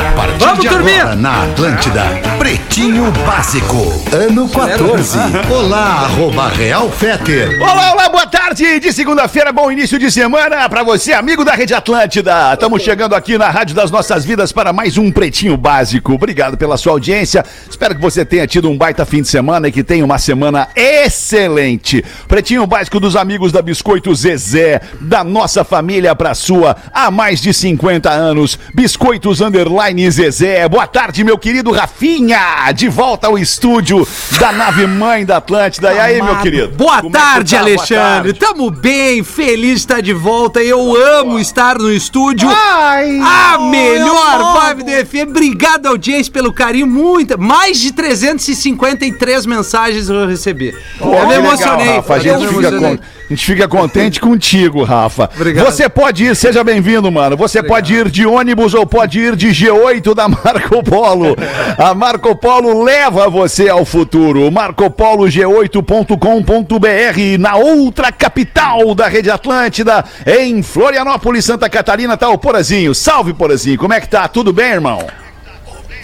A partir Vamos de dormir! agora, na Atlântida, Pretinho Básico, ano 14. Olá, arroba Real Feter. Olá, olá, boa tarde de segunda-feira, bom início de semana pra você, amigo da Rede Atlântida. Estamos chegando aqui na Rádio das Nossas Vidas para mais um Pretinho Básico. Obrigado pela sua audiência. Espero que você tenha tido um baita fim de semana e que tenha uma semana excelente. Pretinho Básico dos amigos da Biscoito Zezé, da nossa família pra sua, há mais de 50 anos. Biscoitos Underline Zezé. Boa tarde, meu querido Rafinha, de volta ao estúdio da nave mãe da Atlântida. E aí, meu querido? Boa Como é tarde, tá? Boa Alexandre. tarde. Tamo bem, feliz de estar de volta. Eu amo estar no estúdio. Ai. A melhor vibe do FM. Obrigado, audiência, pelo carinho. Muita. Mais de 353 mensagens eu recebi. Pô, eu me que legal, emocionei. Rafa. A gente, fica emocionei. A gente fica contente contigo, Rafa. Obrigado. Você pode ir, seja bem-vindo, mano. Você pode ir de ônibus ou pode ir de G8 da Marco Polo. A Marco Polo leva você ao futuro. marcopolog8.com.br na outra capital da Rede Atlântida, em Florianópolis, Santa Catarina, tá o Porazinho. Salve, Porazinho. Como é que tá? Tudo bem, irmão?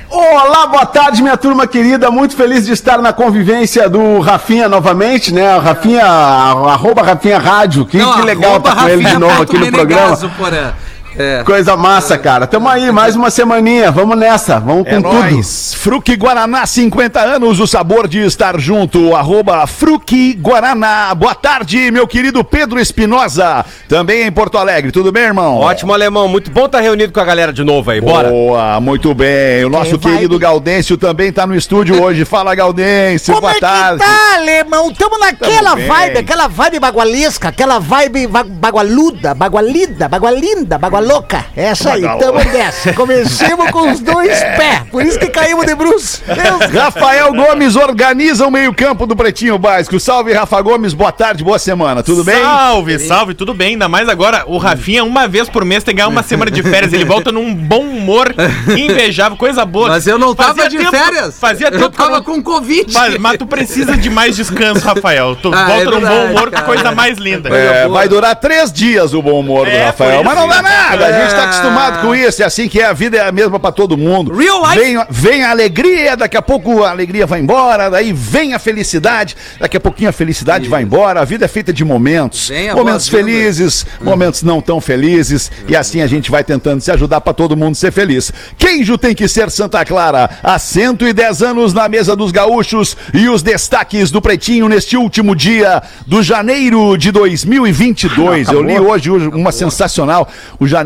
Olá, boa tarde, minha turma querida. Muito feliz de estar na convivência do Rafinha novamente, né? Rafinha, arroba Rafinha Rádio. Que, Não, que legal estar com ele de novo aqui no programa. Porra. É. Coisa massa, cara. Tamo aí, mais uma semaninha. Vamos nessa, vamos com É tudo. nóis. Fruque Guaraná, 50 anos, o sabor de estar junto. Arroba Fruque Guaraná. Boa tarde, meu querido Pedro Espinosa. Também em Porto Alegre. Tudo bem, irmão? Ótimo, alemão. Muito bom estar reunido com a galera de novo aí. Bora. Boa, muito bem. O nosso querido Gaudêncio também tá no estúdio hoje. Fala, Gaudêncio. Como Boa é que tarde. tá, alemão? Tamo naquela Tamo vibe, aquela vibe bagualesca, aquela vibe ba- bagualuda, bagualida, bagualinda, bagualoca. Essa aí, tamo nessa. Comecemos com os dois pés, por isso que caímos de bruxo. Rafael Gomes organiza o meio-campo do Pretinho Básico. Salve, Rafa Gomes. Boa tarde, boa semana. Tudo bem? Salve, salve, tudo bem? Ainda mais agora, o Rafinha, uma vez por mês, tem que ganhar uma semana de férias. Ele volta num bom humor, invejável, coisa boa. Mas eu não tava Fazia de tempo- férias. Fazia tempo eu tava com Covid. Mas, mas tu precisa de mais descanso, Rafael. Tu Ah, volta é num bom humor, que cara. coisa mais linda. É, vai durar três dias o bom humor do É, Rafael, por mas não dá nada. A gente tá acostumado com isso. É assim que é, a vida é a mesma pra todo mundo. Real life. Vem, vem a alegria, daqui a pouco a alegria vai embora, daí vem a felicidade, daqui a pouquinho a felicidade vai embora. A vida é feita de momentos. Vem Momentos felizes, momentos não tão felizes. E assim a gente vai tentando se ajudar pra todo mundo ser feliz. Queijo tem que ser Santa Clara. Há 110 anos na mesa dos gaúchos e os destaques do Pretinho neste último dia do janeiro de 2022. Eu li hoje uma sensacional. O janeiro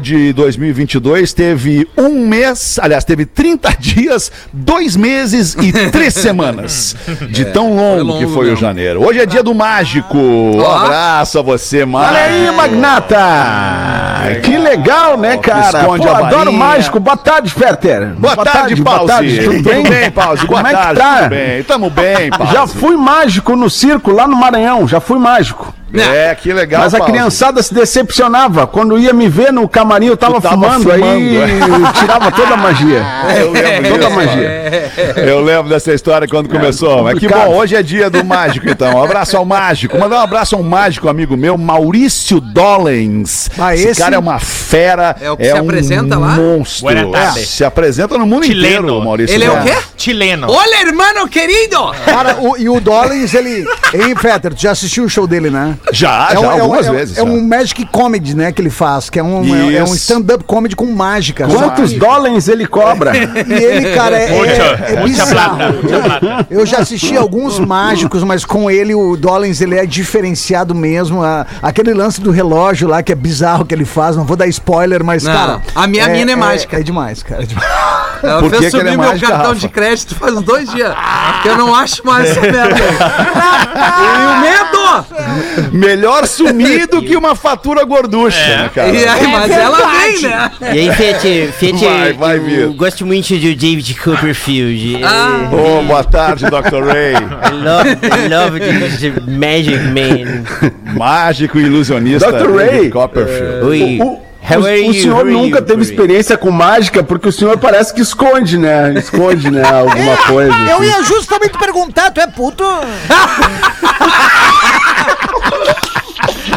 de 2022 teve um mês, aliás, teve 30 dias, dois meses e três semanas. De tão longo, longo que foi mesmo. o janeiro. Hoje é dia do mágico. Um abraço a você, mágico. Olha aí, Magnata! Que legal, né, cara? Pô, adoro mágico. Boa tarde, Fetter. Boa, tarde, boa tarde. Tudo bem? Pause? Boa Como é que tarde, tá? tudo bem. Tamo bem, Pause. Já fui mágico no circo lá no Maranhão, já fui mágico. É, que legal, Mas a Pause. criançada se decepcionava. Quando ia me ver no camarim, eu tava, tava fumando, fumando, aí é. tirava toda a magia. Eu lembro Toda a magia. Eu lembro dessa história quando começou. Mas que bom, hoje é dia do mágico, então. Um abraço ao mágico. Mandar um abraço a um mágico amigo meu, Maurício Dollens. Ah, esse, esse- cara é uma fera. É o que se um apresenta lá? monstro. É, se apresenta no mundo Chileno. inteiro, Maurício Ele é o Dollens. quê? Chileno. Olha, irmão querido! Cara, o- e o Dollins, ele. Hein, Fetter? Tu já assistiu o show dele, né? Já, é já, um, é um- algumas é vezes. É já. um Magic Comedy, né, que ele faz, que é um, é, é um stand-up comedy com mágica. Quantos dólares ele cobra? E ele, cara, é, é, é bizarro. Eu já assisti alguns mágicos, mas com ele, o Dollins, ele é diferenciado mesmo. A- aquele lance do relógio lá, que é bizarro que ele faz, não vou dar spoiler, mas, Não, cara... a minha mina é mágica. É, demais, cara. É demais. Ela Por que fez que é meu mágica, cartão Rafa? de crédito faz uns dois dias. Que eu não acho mais essa merda. e o medo! Melhor sumir do que uma fatura gorducha, né, cara? E aí, mas ela vem, né? E aí, Fete, Fete, Vai, vai, eu Vitor. gosto muito do David Copperfield. Ah. Ô, boa tarde, Dr. Ray. I love, I love the, the Magic Man. Mágico e ilusionista. Dr. Ray. David Copperfield. Oi, O- are o you? senhor How are nunca you? teve experiência com mágica, porque o senhor parece que esconde, né? Esconde, né? Alguma coisa. Eu assim. ia justamente perguntar, tu é puto?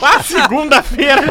Ah, segunda-feira,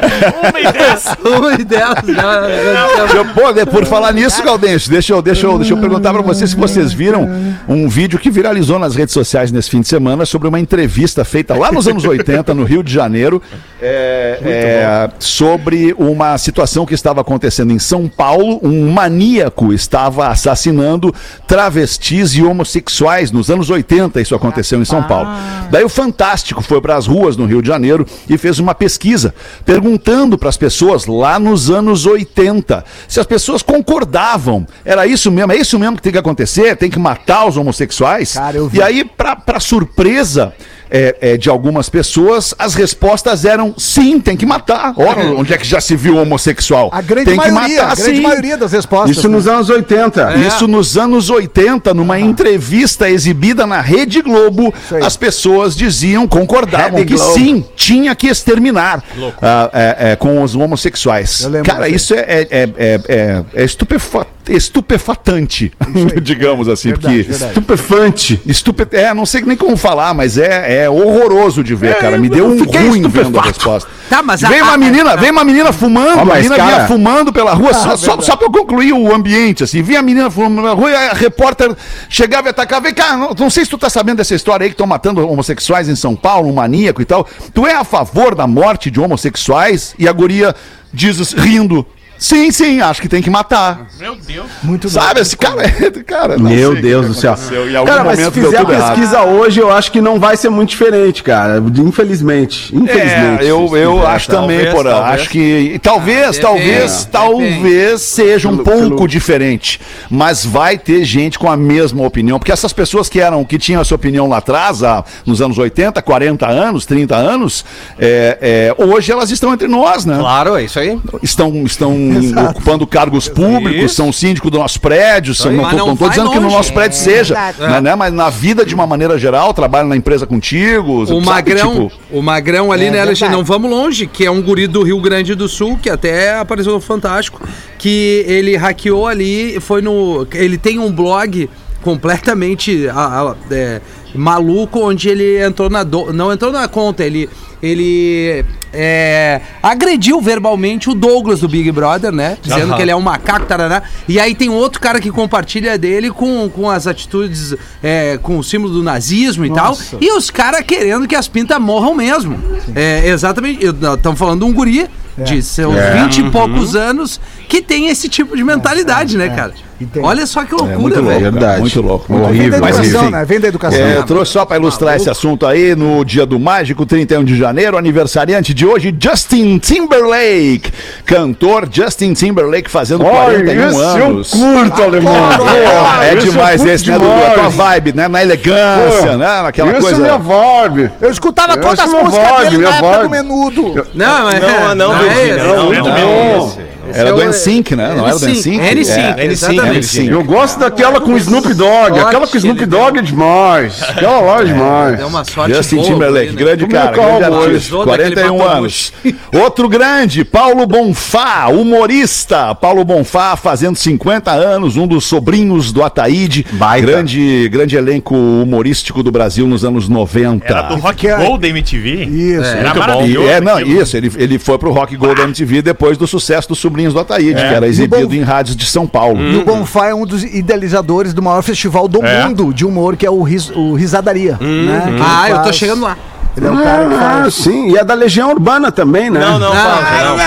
uma e dez. Uma e dez. já- já- Eu, pô, por falar nisso, Galdêncio, deixa eu, deixa, eu, deixa eu perguntar pra vocês se vocês viram um vídeo que viralizou nas redes sociais nesse fim de semana sobre uma entrevista feita lá nos anos 80, no Rio de Janeiro, é, é, sobre uma situação que estava acontecendo em São Paulo. Um maníaco estava assassinando travestis e homossexuais nos anos 80. Isso aconteceu em São Paulo. Daí o Fantástico foi para as ruas no Rio de Janeiro e fez uma pesquisa perguntando para as pessoas lá nos anos 80 se as pessoas concordavam. Era isso mesmo? É isso mesmo que tem que acontecer? Tem que matar os homossexuais? Cara. E aí, para surpresa é, é, de algumas pessoas, as respostas eram sim, tem que matar. Ora, onde é que já se viu homossexual? A grande tem maioria, a grande sim. maioria das respostas. Isso nos né? anos 80. Isso nos anos 80, numa entrevista exibida na Rede Globo, as pessoas diziam, concordavam Rede que Globo. sim, tinha que exterminar ah, é, é, com os homossexuais. Cara, isso é, é, é, é, é- é estupefa- estupefatante, digamos assim, Verdade, porque verdade. Estupefante. Estupe... É, não sei nem como falar, mas é, é horroroso de ver, cara. Me deu um ruim vendo a resposta. Tá, mas a- vem uma a- menina, vem uma menina fumando, Ó, a mas, menina cara- vinha fumando pela rua, só, só, só pra eu concluir o ambiente, assim. Vinha a menina fumando pela rua e a repórter chegava e atacava. Vem cá, não, não sei se tu tá sabendo dessa história aí que estão matando homossexuais em São Paulo, um maníaco e tal. Tu é a favor da morte de homossexuais? E a guria diz rindo. Sim, sim, acho que tem que matar. Meu Deus. Muito Sabe, esse cara, é- cara não Meu Deus do céu. Cara, mas se fizer a tudo errado. pesquisa hoje, eu acho que não vai ser muito diferente, cara. Infelizmente. Infelizmente. É, eu, eu acho também, talvez, Porã. talvez. Acho que. Talvez, Ah, talvez, depende, talvez seja um Pelo- pouco pelo- diferente. Mas vai ter gente com a mesma opinião. Porque essas pessoas que eram, que tinham essa opinião lá atrás, há, nos anos 80, 40 anos, 30 anos, é, é, hoje elas estão entre nós, né? Claro, é isso aí. Estão, estão ocupando cargos públicos, Isso. são síndicos do nosso prédio. São, não vai dizendo que no longe. nosso prédio seja, né, né? Mas na vida de uma maneira geral, trabalho na empresa contigo. O sabe, Magrão, tipo, o Magrão ali, É né, Alexandre? Não vamos longe, que é um guri do Rio Grande do Sul, que até apareceu no Fantástico, que ele hackeou ali, foi no. Ele tem um blog completamente ah, ah, é, maluco, onde ele entrou na. do- não entrou na conta, ele. Ele é, agrediu verbalmente o Douglas do Big Brother, né? Dizendo Aham. que ele é um macaco, tarará. E aí tem outro cara que compartilha dele com, com as atitudes, é, com o símbolo do nazismo e tal. E os caras querendo que as pintas morram mesmo. É, exatamente. Estamos falando de um guri de seus É. 20 e poucos anos que tem esse tipo de mentalidade, né, cara? E tem- Olha só que É loucura, muito louco, velho. cara, Verdade. muito louco. Muito Horrível. Vem da educação, né? Vem da educação. É, eu trouxe só para ilustrar esse assunto aí no dia do mágico, 31 de janeiro, aniversariante de hoje, Justin Timberlake. Cantor Justin Timberlake fazendo 41 anos. curto, alemão. Pô, é demais esse, né, Dudu? A tua vibe, né? Na elegância, né? Naquela Isso é coisa. minha vibe. Eu escutava todas as é minha músicas vibe, dele na época vibe. do menudo. Não, mas Não, não, é Virgínia, esse. não, muito não, bom. esse. Era é do o- NSYNC, né? Não era do NSYNC, NSYNC? É. Eu gosto daquela com Snoop Dogg. Aquela com Snoop Dogg é demais. Aquela lá é demais. Deu uma sorte Justin Timberlake, né? grande é cara, é grande amor? artista, Usou daquele 41 batom anos. Outro grande, Paulo Bonfá, humorista. Paulo Bonfá fazendo 50 anos, um dos sobrinhos do Ataíde. Grande, grande elenco humorístico do Brasil nos anos 90. Era do Rock é- Gold da MTV. Isso. Era maravilhoso. É, não, isso, ele, ele foi pro Rock Gold da MTV depois do sucesso dos Sobrinhos do Ataíde, que era exibido em rádios de São Paulo. E o Bonfá é um dos idealizadores do maior festival do É. mundo de humor, que é o, Ris- o Risadaria. né? Que ele Ah, eu tô faz- chegando lá. Ele é o cara que Ah, faz. sim. E é da Legião Urbana também, né? Não, não, fala, não.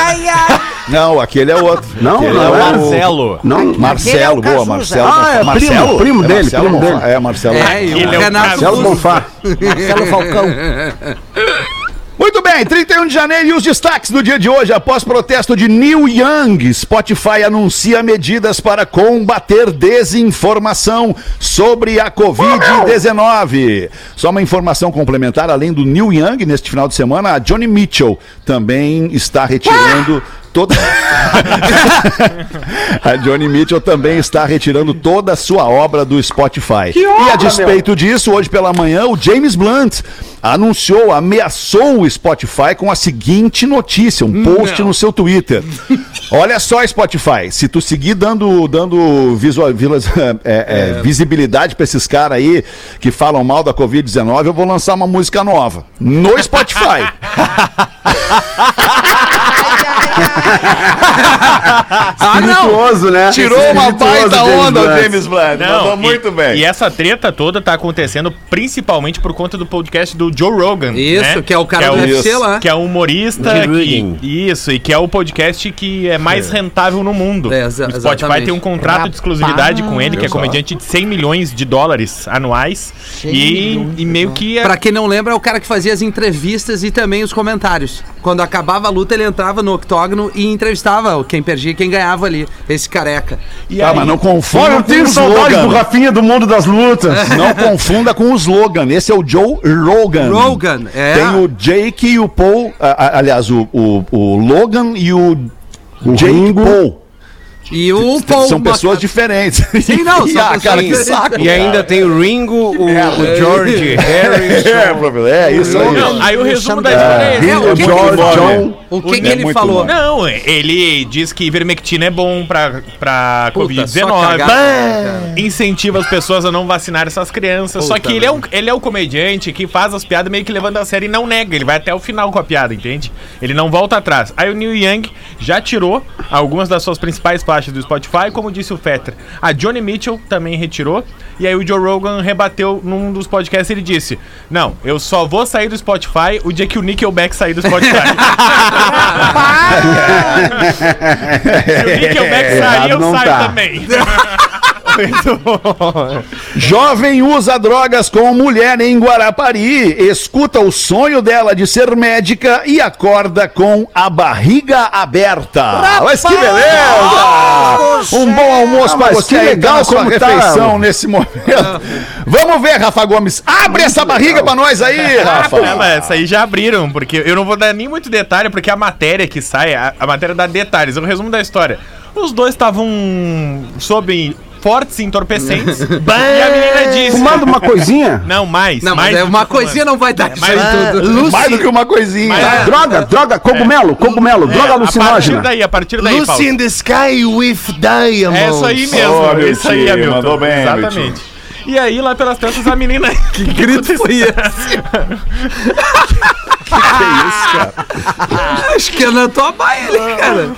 Não, aquele é outro. Não, Aquele não é é. o Marcelo. Não. Marcelo, é boa. Marcelo. Ah, é Marcelo? primo, primo É dele, Marcelo primo Bonfá. dele. É, Marcelo. É, é Marcelo. Bonfá. Marcelo Falcão. Bem, 31 de janeiro e os destaques do dia de hoje. Após protesto de Neil Young, Spotify anuncia medidas para combater desinformação sobre a Covid-19. Só uma informação complementar, além do Neil Young, neste final de semana, a Johnny Mitchell também está retirando toda. a Johnny Mitchell também está retirando toda a sua obra do Spotify. e a obra, despeito disso, hoje pela manhã, o James Blunt anunciou, ameaçou o Spotify com a seguinte notícia, um post no seu Twitter. Olha só, Spotify, se tu seguir dando, dando visual, vilas- é, é, visibilidade pra esses caras aí que falam mal da Covid-19, eu vou lançar uma música nova no Spotify. Ah, não! Espirituoso, né? Tirou uma baita onda o. James Blunt. Mandou e- muito bem. E essa treta toda tá acontecendo principalmente por conta do podcast do Joe Rogan. Isso, né? que é o cara Que do o- UFC lá. Que é um humorista. Que- isso, e que é o podcast que é mais rentável no mundo. É, exa- o Spotify exatamente. tem um contrato de exclusividade com ele, que é comediante de 100 milhões de dólares anuais. E, e meio que é. Pra quem não lembra, é o cara que fazia as entrevistas e também os comentários. Quando acabava a luta, ele entrava no octógono e entrevistava quem perdia e quem ganhava ali. Esse careca. E Ah, aí- mas não confunda Olha, eu com tenho o saudade do slogan. Rafinha do mundo das lutas. Não confunda com o slogan. Esse é o Joe Rogan. Rogan, é. Tem o Jake e o Paul. a- a- aliás, o, o, o Logan e o, Jake Ringo. Paul. E o Paul. São pessoas diferentes. Sim, não, são ah, cara, que saco. E ainda tem o Ringo, o, o George Harrison. É, é isso aí. Não, aí o resumo da história é esse. É, o que, George, ele falou? John. O que, que É ele falou? bom. Não, ele diz que ivermectina é bom pra, pra Puta, só Covid-19. cagada, cara. Incentiva as pessoas a não vacinar essas crianças. Só Puta que ele é, um, ele é o comediante que faz as piadas meio que levando a sério e não nega. Ele vai até o final com a piada, entende? Ele não volta atrás. Aí o Neil Young já tirou algumas das suas principais faixas do Spotify, como disse o Fetter. A Johnny Mitchell também retirou. E aí o Joe Rogan rebateu num dos podcasts ele disse: Não, eu só vou sair do Spotify o dia que o Nickelback sair do Spotify. Se o Nickelback sair, eu não saio tá. também. Jovem usa drogas com mulher em Guarapari, escuta o sonho dela de ser médica e acorda com a barriga aberta. Mas que beleza! Um bom almoço pra mas você que legal tá como tá. refeição nesse momento. Vamos ver, Rafa Gomes. Abre essa barriga pra nós aí, Rafa. Mas essa aí já abriram, porque eu não vou dar nem muito detalhe, porque a matéria que sai, a, a matéria dá detalhes. O resumo da história. Os dois estavam sob fortes entorpecentes. e a menina disse. Fumando uma coisinha? Não, mais. Não, mas mais é do uma que fumando. coisinha não vai dar isso mas- aí tudo. Mais do que uma coisinha. Mas- Droga, droga, cogumelo, cogumelo, É, droga A partir alucinógena. daí, a partir daí, Paulo. the sky with diamonds. É isso aí mesmo. Oh, meu isso aí, tio, Hamilton. mandou bem, meu Exatamente. E aí, lá pelas tantas, a menina. que grito foi esse? Acho que é na tua baia ali, cara.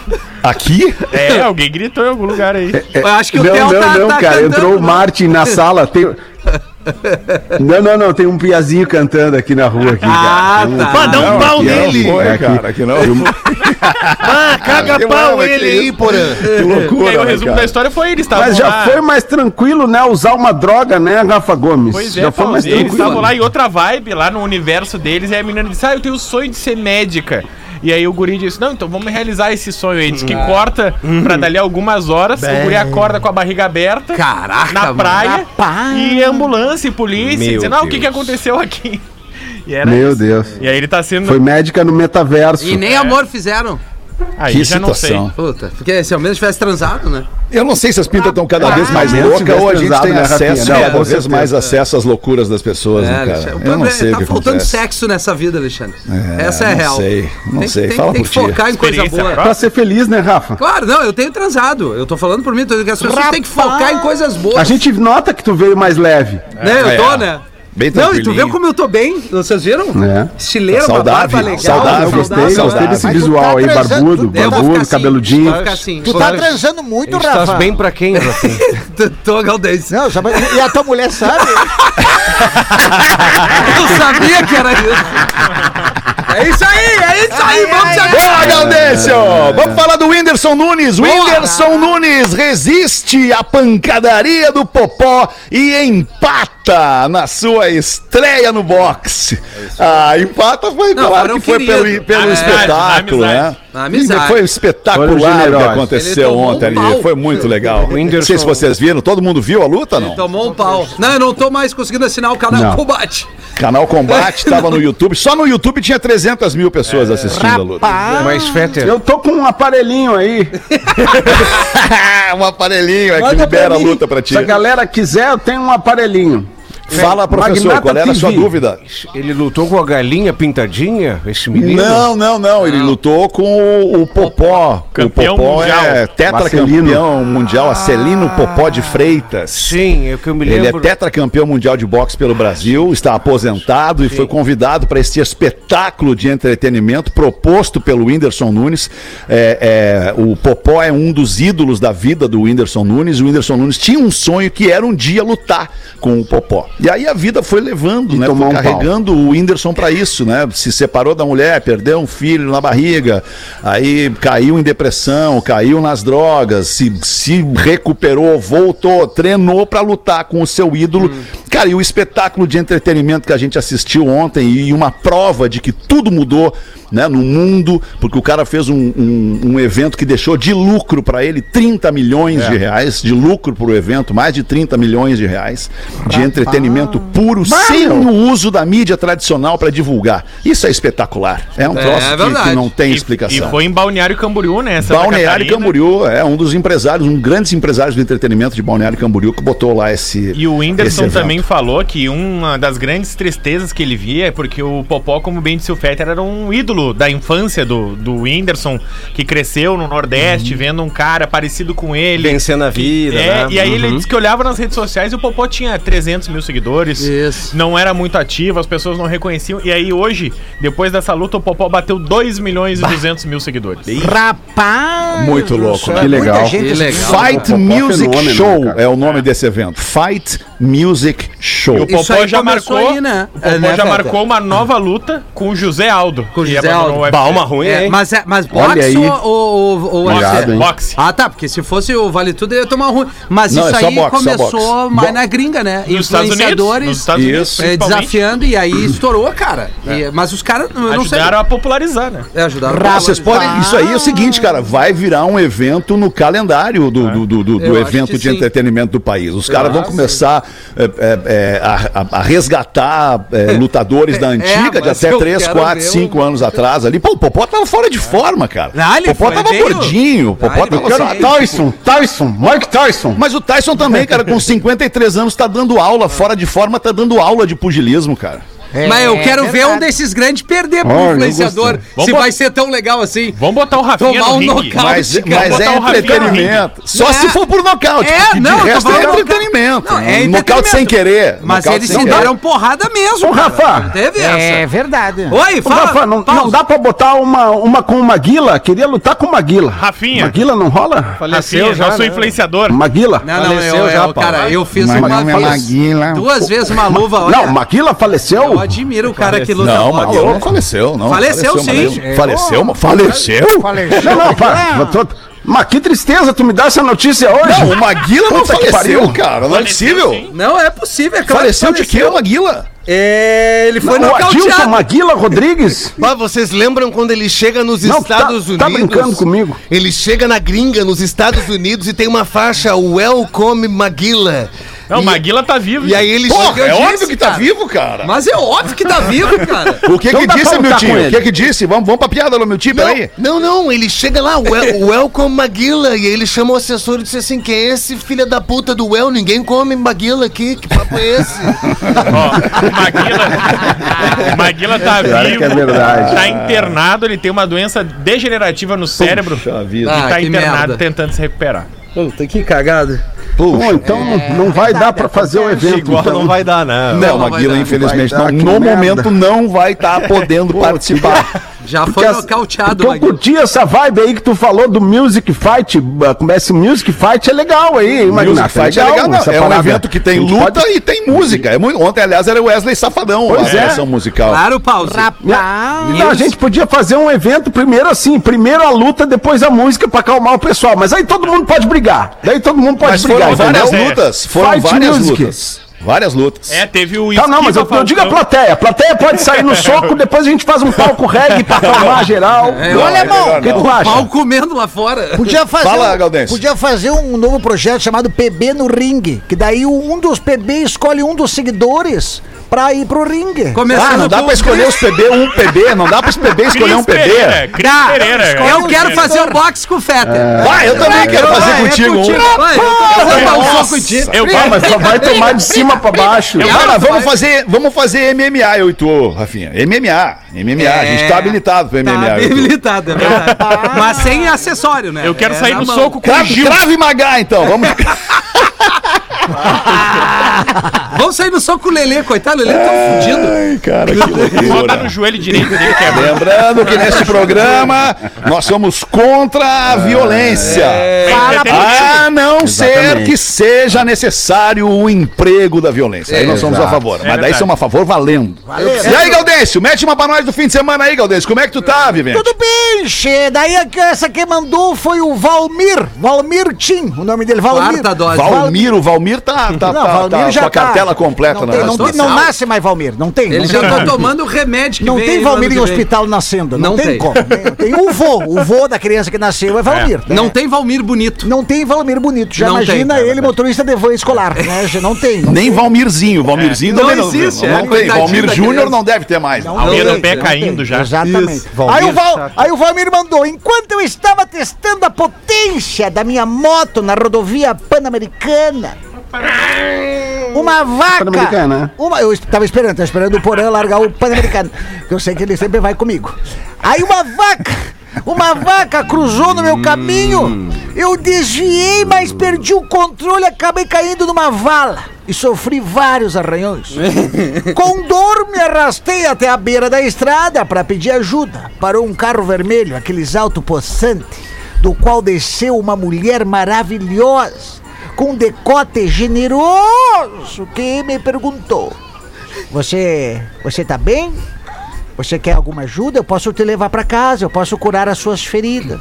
Aqui? É, alguém gritou em algum lugar aí. Eu acho que o Não, Theo não, tá, não, tá cara. cantando, Entrou o? Martin na sala. Tem... Não, não, não. Tem um piazinho cantando aqui na rua. Aqui, Ah, cara. tá. Pá, dá um pau aqui nele. Não foi, Aqui. cara, aqui não. Ah, caga Que pau mano, ele que aí, porã. Que E aí, loucura, o né, resumo cara? da história foi eles estavam Mas já lá. foi mais tranquilo, né? Usar uma droga, né, Rafa Gomes? Pois é, já foi mais eles tranquilo. estavam lá em outra vibe, lá no universo deles, e aí a menina disse, ah, eu tenho o sonho de ser médica. E aí o guri disse, não, então vamos realizar esse sonho aí. Diz que Ah. corta Uhum. pra dali algumas horas, o guri acorda com a barriga aberta, Caraca, na mano. praia, e ambulância e polícia, Meu dizendo, ah, o que, Deus. que aconteceu aqui? E era Meu isso. Deus. E aí ele tá sendo... Foi médica no metaverso. E nem amor fizeram. Aí Que já não sei. situação. Puta, porque se ao menos tivesse transado, né? Eu não sei se as pintas estão cada vez mais Ah, loucas ou a gente tem né, acesso? Não, cada vez mais acesso às loucuras das pessoas, né, É, cara? Alexandre, o Eu não problema sei é o tá que faltando acontece. sexo nessa vida, Alexandre. É, Essa é a não real. sei, não tem, sei. Tem, Fala tem por que focar em coisa boa. Pra ser feliz, né, Rafa? Claro, não, eu tenho transado. Eu tô falando por mim, tô dizendo que as pessoas têm que focar em coisas boas. A gente nota que tu veio mais leve. Né, eu tô, É. né? Bem Não, e tu viu como eu tô bem? Vocês viram? É. Estileira, uma Saudável, barba legal. saudável, Eu gostei, saudável. gostei desse tu visual tá aí, barbudo, tu- barbudo, assim, cabeludinho. Assim. Tu tá transando muito, Estás Rafa. bem pra quem, Rafinha? Tô, Galdês. Não, sabe- e a tua mulher sabe? Eu sabia que era isso. É isso aí, é isso aí. Vamos se Boa, Gaudêncio! Vamos falar do Whindersson Nunes. Whindersson Nunes resiste à pancadaria do Popó e empata na sua estreia no boxe. Ah, empata foi, Não, claro que foi pelo, pelo Amizade, espetáculo, amizade. né? Amizade. Foi espetacular o que. Ele aconteceu ontem um ali. Foi muito legal. Não sei se vocês viram. Todo mundo viu a luta, não? Tomou um pau. Não, eu não tô mais conseguindo assinar o canal Não. Combate. Canal Combate estava no YouTube. Só no YouTube tinha 300 mil pessoas assistindo a luta. Mas, Fetter, Eu tô com um aparelhinho aí. um aparelhinho é que libera a luta pra ti. Se a galera quiser, eu tenho um aparelhinho. Fala, professor, Magnata qual era a sua dúvida? ele lutou com a galinha pintadinha, esse menino? Não, não, não. Ele lutou com o, o Popó. Campeão o Popó mundial. é tetracampeão mundial, Acelino Popó de Freitas. Sim, é o que eu me Ele é lembro. tetracampeão mundial de boxe pelo Brasil, está aposentado e foi convidado para este espetáculo de entretenimento proposto pelo Whindersson Nunes. É, é, o Popó é um dos ídolos da vida do Whindersson Nunes. O Whindersson Nunes tinha um sonho que era um dia lutar com o Popó. E aí a vida foi levando, E né? Foi um pau. carregando o Whindersson para isso, né? Se separou da mulher, perdeu um filho na barriga, aí caiu em depressão, caiu nas drogas, se, se recuperou, voltou, treinou para lutar com o seu ídolo. Cara, e o espetáculo de entretenimento que a gente assistiu ontem e uma prova de que tudo mudou. Né, no mundo, porque o cara fez um, um- um evento que deixou de lucro para ele 30 milhões de reais, de lucro para o evento, mais de 30 milhões de reais, de entretenimento puro, sem o uso da mídia tradicional para divulgar. Isso é espetacular. É um É, troço é que- que, não tem E- explicação. E foi em Balneário Camboriú, né? Santa Balneário Catarina. Camboriú é um dos empresários, um grandes empresários do entretenimento de Balneário Camboriú que botou lá esse. E o Whindersson também falou que uma das grandes tristezas que ele via é porque o Popó, como bem disse o Fetter, era um ídolo da infância do, do Whindersson, que cresceu no Nordeste, Uhum. vendo um cara parecido com ele. Vencendo a vida, É, né? e aí ele disse que olhava nas redes sociais e o Popó tinha 300 mil seguidores. Isso. Não era muito ativo, as pessoas não reconheciam. E aí hoje, depois dessa luta, o Popó bateu 2 milhões e 200 mil seguidores. Rapaz! Muito louco, né? Que legal. Muita gente Que legal. Fight Popó Music fenômeno, Show cara. é o nome desse evento. Fight Music Show. E o Popó já marcou, aí, né? o Popó É, né, já Fetter? marcou uma nova luta com o José Aldo. Com o José UFC. Balma ruim, É, hein? mas, é, mas Olha boxe aí. ou, ou, ou, Irado, hein? Boxe. Ah, tá, porque se fosse o Vale Tudo, eu ia tomar ruim. Mas Não, isso é só aí boxe, só começou boxe. mais Bo- na gringa, né? Nos Estados Unidos. Influenciadores Nos Estados Unidos, é, principalmente. desafiando e aí estourou, cara. E- mas os caras, eu não sei. Ajudaram a popularizar, né? É, ajudaram. Ah, vocês podem. Isso aí é o seguinte, cara. Vai virar um evento no calendário do, do, do, do- do Eu acho evento que de sim. entretenimento do país. Os caras vão acho. começar é, é, é, a, a- a resgatar é, lutadores da antiga, de mas até eu 3, quero 4, ver 5 um- anos atrás ali. Pô, o Popó tava fora de forma, cara. Ah, ele o Popó tava meio- gordinho. O Popó Ah, ele tava. sabe, Tyson, Tyson, Mike Tyson. Mas o Tyson também, cara, com 53 anos, tá dando aula, fora de forma, tá dando aula de pugilismo, cara. Mas eu quero ver um desses grandes perder pro eu influenciador. Se vai ser tão legal assim. Vamos botar o Rafinha Tomar no um nocaute. Mas, mas é entretenimento. Só É. se for por nocaute. É, não, resto é entretenimento. Não, é nocaute sem querer. Mas nocaute eles se querer. deram porrada mesmo. Ô. Rafa. Teve essa. É verdade. Oi, Ô, fala. Rafa, não, não dá pra botar uma, uma com o Maguila? Queria lutar com o Maguila. Rafinha. Maguila não rola? Rafinha, já, nosso né? influenciador. Maguila? Não, não, Faleceu eu, já, eu, cara, eu fiz uma é Maguila. duas vezes uma luva, olha. Não, Maguila faleceu? Eu admiro o cara que luta Não, boxe. Maguila não faleceu, não. Faleceu, sim. Maguila. Faleceu, mas faleceu? Não, não, para. Tô- Mas que tristeza, tu me dá essa notícia hoje? Não, o Maguila não faleceu, pariu. cara. Não é Faleceu, possível. sim. Não, é possível, é claro Faleceu que de quê, o Maguila? É, ele foi o Adilson nocauteado. Maguila Rodrigues? Mas vocês lembram quando ele chega nos Não, Estados tá- Unidos? tá brincando comigo. Ele chega na gringa, nos Estados Unidos, e tem uma faixa Welcome Maguila. Não, o e, Maguila tá vivo. e aí ele Porra, chega. é eu óbvio disse, que tá cara, vivo, cara. Mas é óbvio que tá vivo, cara. O que Então que disse, Miltinho? com O que que disse? Vamos, vamos pra piada, Miltinho, peraí. Não, não, ele chega lá, well, Welcome Maguila, e aí ele chama o assessor e disse assim: quem é esse filho da puta do Well? Ninguém come Maguila aqui, que papo é esse? Ó, o Maguila, o Maguila tá Pior vivo, que é verdade. tá internado, ele tem uma doença degenerativa no cérebro Puxa vida. e Ah, tá que internado merda. tentando se recuperar. Puta, que cagada. Bom, então não vai dar pra fazer o evento. Igual então. não vai dar, não. Não, Não, Maguila, infelizmente, Vai dar, não, no merda. momento não vai estar podendo participar. Já Porque foi nocauteado, porque eu curti essa vibe aí que tu falou do Music Fight. uh, Começa o Music Fight é legal aí, hein, Music? Fight é legal, não. É um parada. evento que tem luta pode- e tem música. É muito... Ontem, aliás, era o Wesley Safadão, Pois a é. versão musical. Claro, pause. Não, a gente podia fazer um evento primeiro assim, primeiro a luta, depois a música pra acalmar o pessoal. Mas aí todo mundo pode brigar. Daí todo mundo pode Mas brigar, foram várias entendeu? lutas. Foram Fight várias music. lutas. Várias lutas. É, teve o Tá, não, mas eu, eu digo a plateia. A plateia pode sair no soco, depois a gente faz um palco reggae pra acalmar geral. É, Olha, é irmão, O que não. tu acha? Pau comendo lá fora. Podia fazer, Fala, um, Gaudense. podia fazer um novo projeto chamado PB no ringue, que daí um dos PB escolhe um dos seguidores pra ir pro ringue. Começando Ah, não dá pra escolher os PB, um PB, não dá pra os PB escolher um PB. Pereira, Cris Dá. Pereira. Eu é. quero fazer um boxe com o Fetter. Vai, eu também quero fazer Vai, é contigo um. Vai, eu um contigo. Eu Ah, mas só vai tomar de cima pra baixo. Cara, vamos fazer, vamos fazer MMA, eu e tu, Rafinha. MMA, MMA, a gente tá habilitado pro MMA. Tá eu habilitado, é verdade. Mas sem acessório, né? Eu quero É sair no soco com o Gil. crave Magá, então, vamos. Vamos sair no soco com o Lelê, coitado, o Lelê tá fudido. Ai, cara, que Bota loucura. no joelho direito dele, que é. Lembrando que neste programa nós somos contra a violência. Fala pra A não ser Exatamente. que seja necessário o emprego da violência. Aí nós somos a favor. Mas daí verdade. somos a favor valendo. E aí, Gaudêncio, mete uma pra nós do fim de semana aí, Gaudêncio. Como é que tu tá, Vivente? Tudo bem, che. Daí essa que mandou foi o Valmir. Valmir Tim, o nome dele, Valmir. Quarta dose. Valmir, o Valmir tá, tá, Não, tá, Valmir tá já com a tá. cartela completa, não, né? tem, não, tem- não nasce mais Valmir, não tem. Ele não já tem, tá tomando o remédio que não vem tem Valmir em hospital nascendo, não, Não tem, tem. como. Tem, tem o vô, o vô da criança que nasceu é Valmir. né? Não tem Valmir bonito. Não tem Valmir bonito. Já Não imagina é ele, motorista de van escolar, né? Já Não tem. Não Nem Valmirzinho. Valmirzinho Não também existe, Não, é, tem. Valmir da Júnior não deve ter mais. Não tem, no pé não caindo já. Exatamente. Isso, aí, o Valmir Val, chato. aí o Valmir mandou: enquanto eu estava testando a potência da minha moto na rodovia Pan-Americana. Uma vaca. Pan-Americana. Uma, eu estava esperando, estava esperando o Porã largar o Pan-Americano. que Eu sei que ele sempre vai comigo. Aí uma vaca. Uma vaca cruzou no meu caminho. Eu desviei, mas perdi o controle e acabei caindo numa vala. E sofri vários arranhões. Com dor, me arrastei até a beira da estrada para pedir ajuda. Parou um carro vermelho, aqueles alto possante, do qual desceu uma mulher maravilhosa, com decote generoso, que me perguntou: Você. Você tá bem? Você quer alguma ajuda? Eu posso te levar para casa, eu posso curar as suas feridas.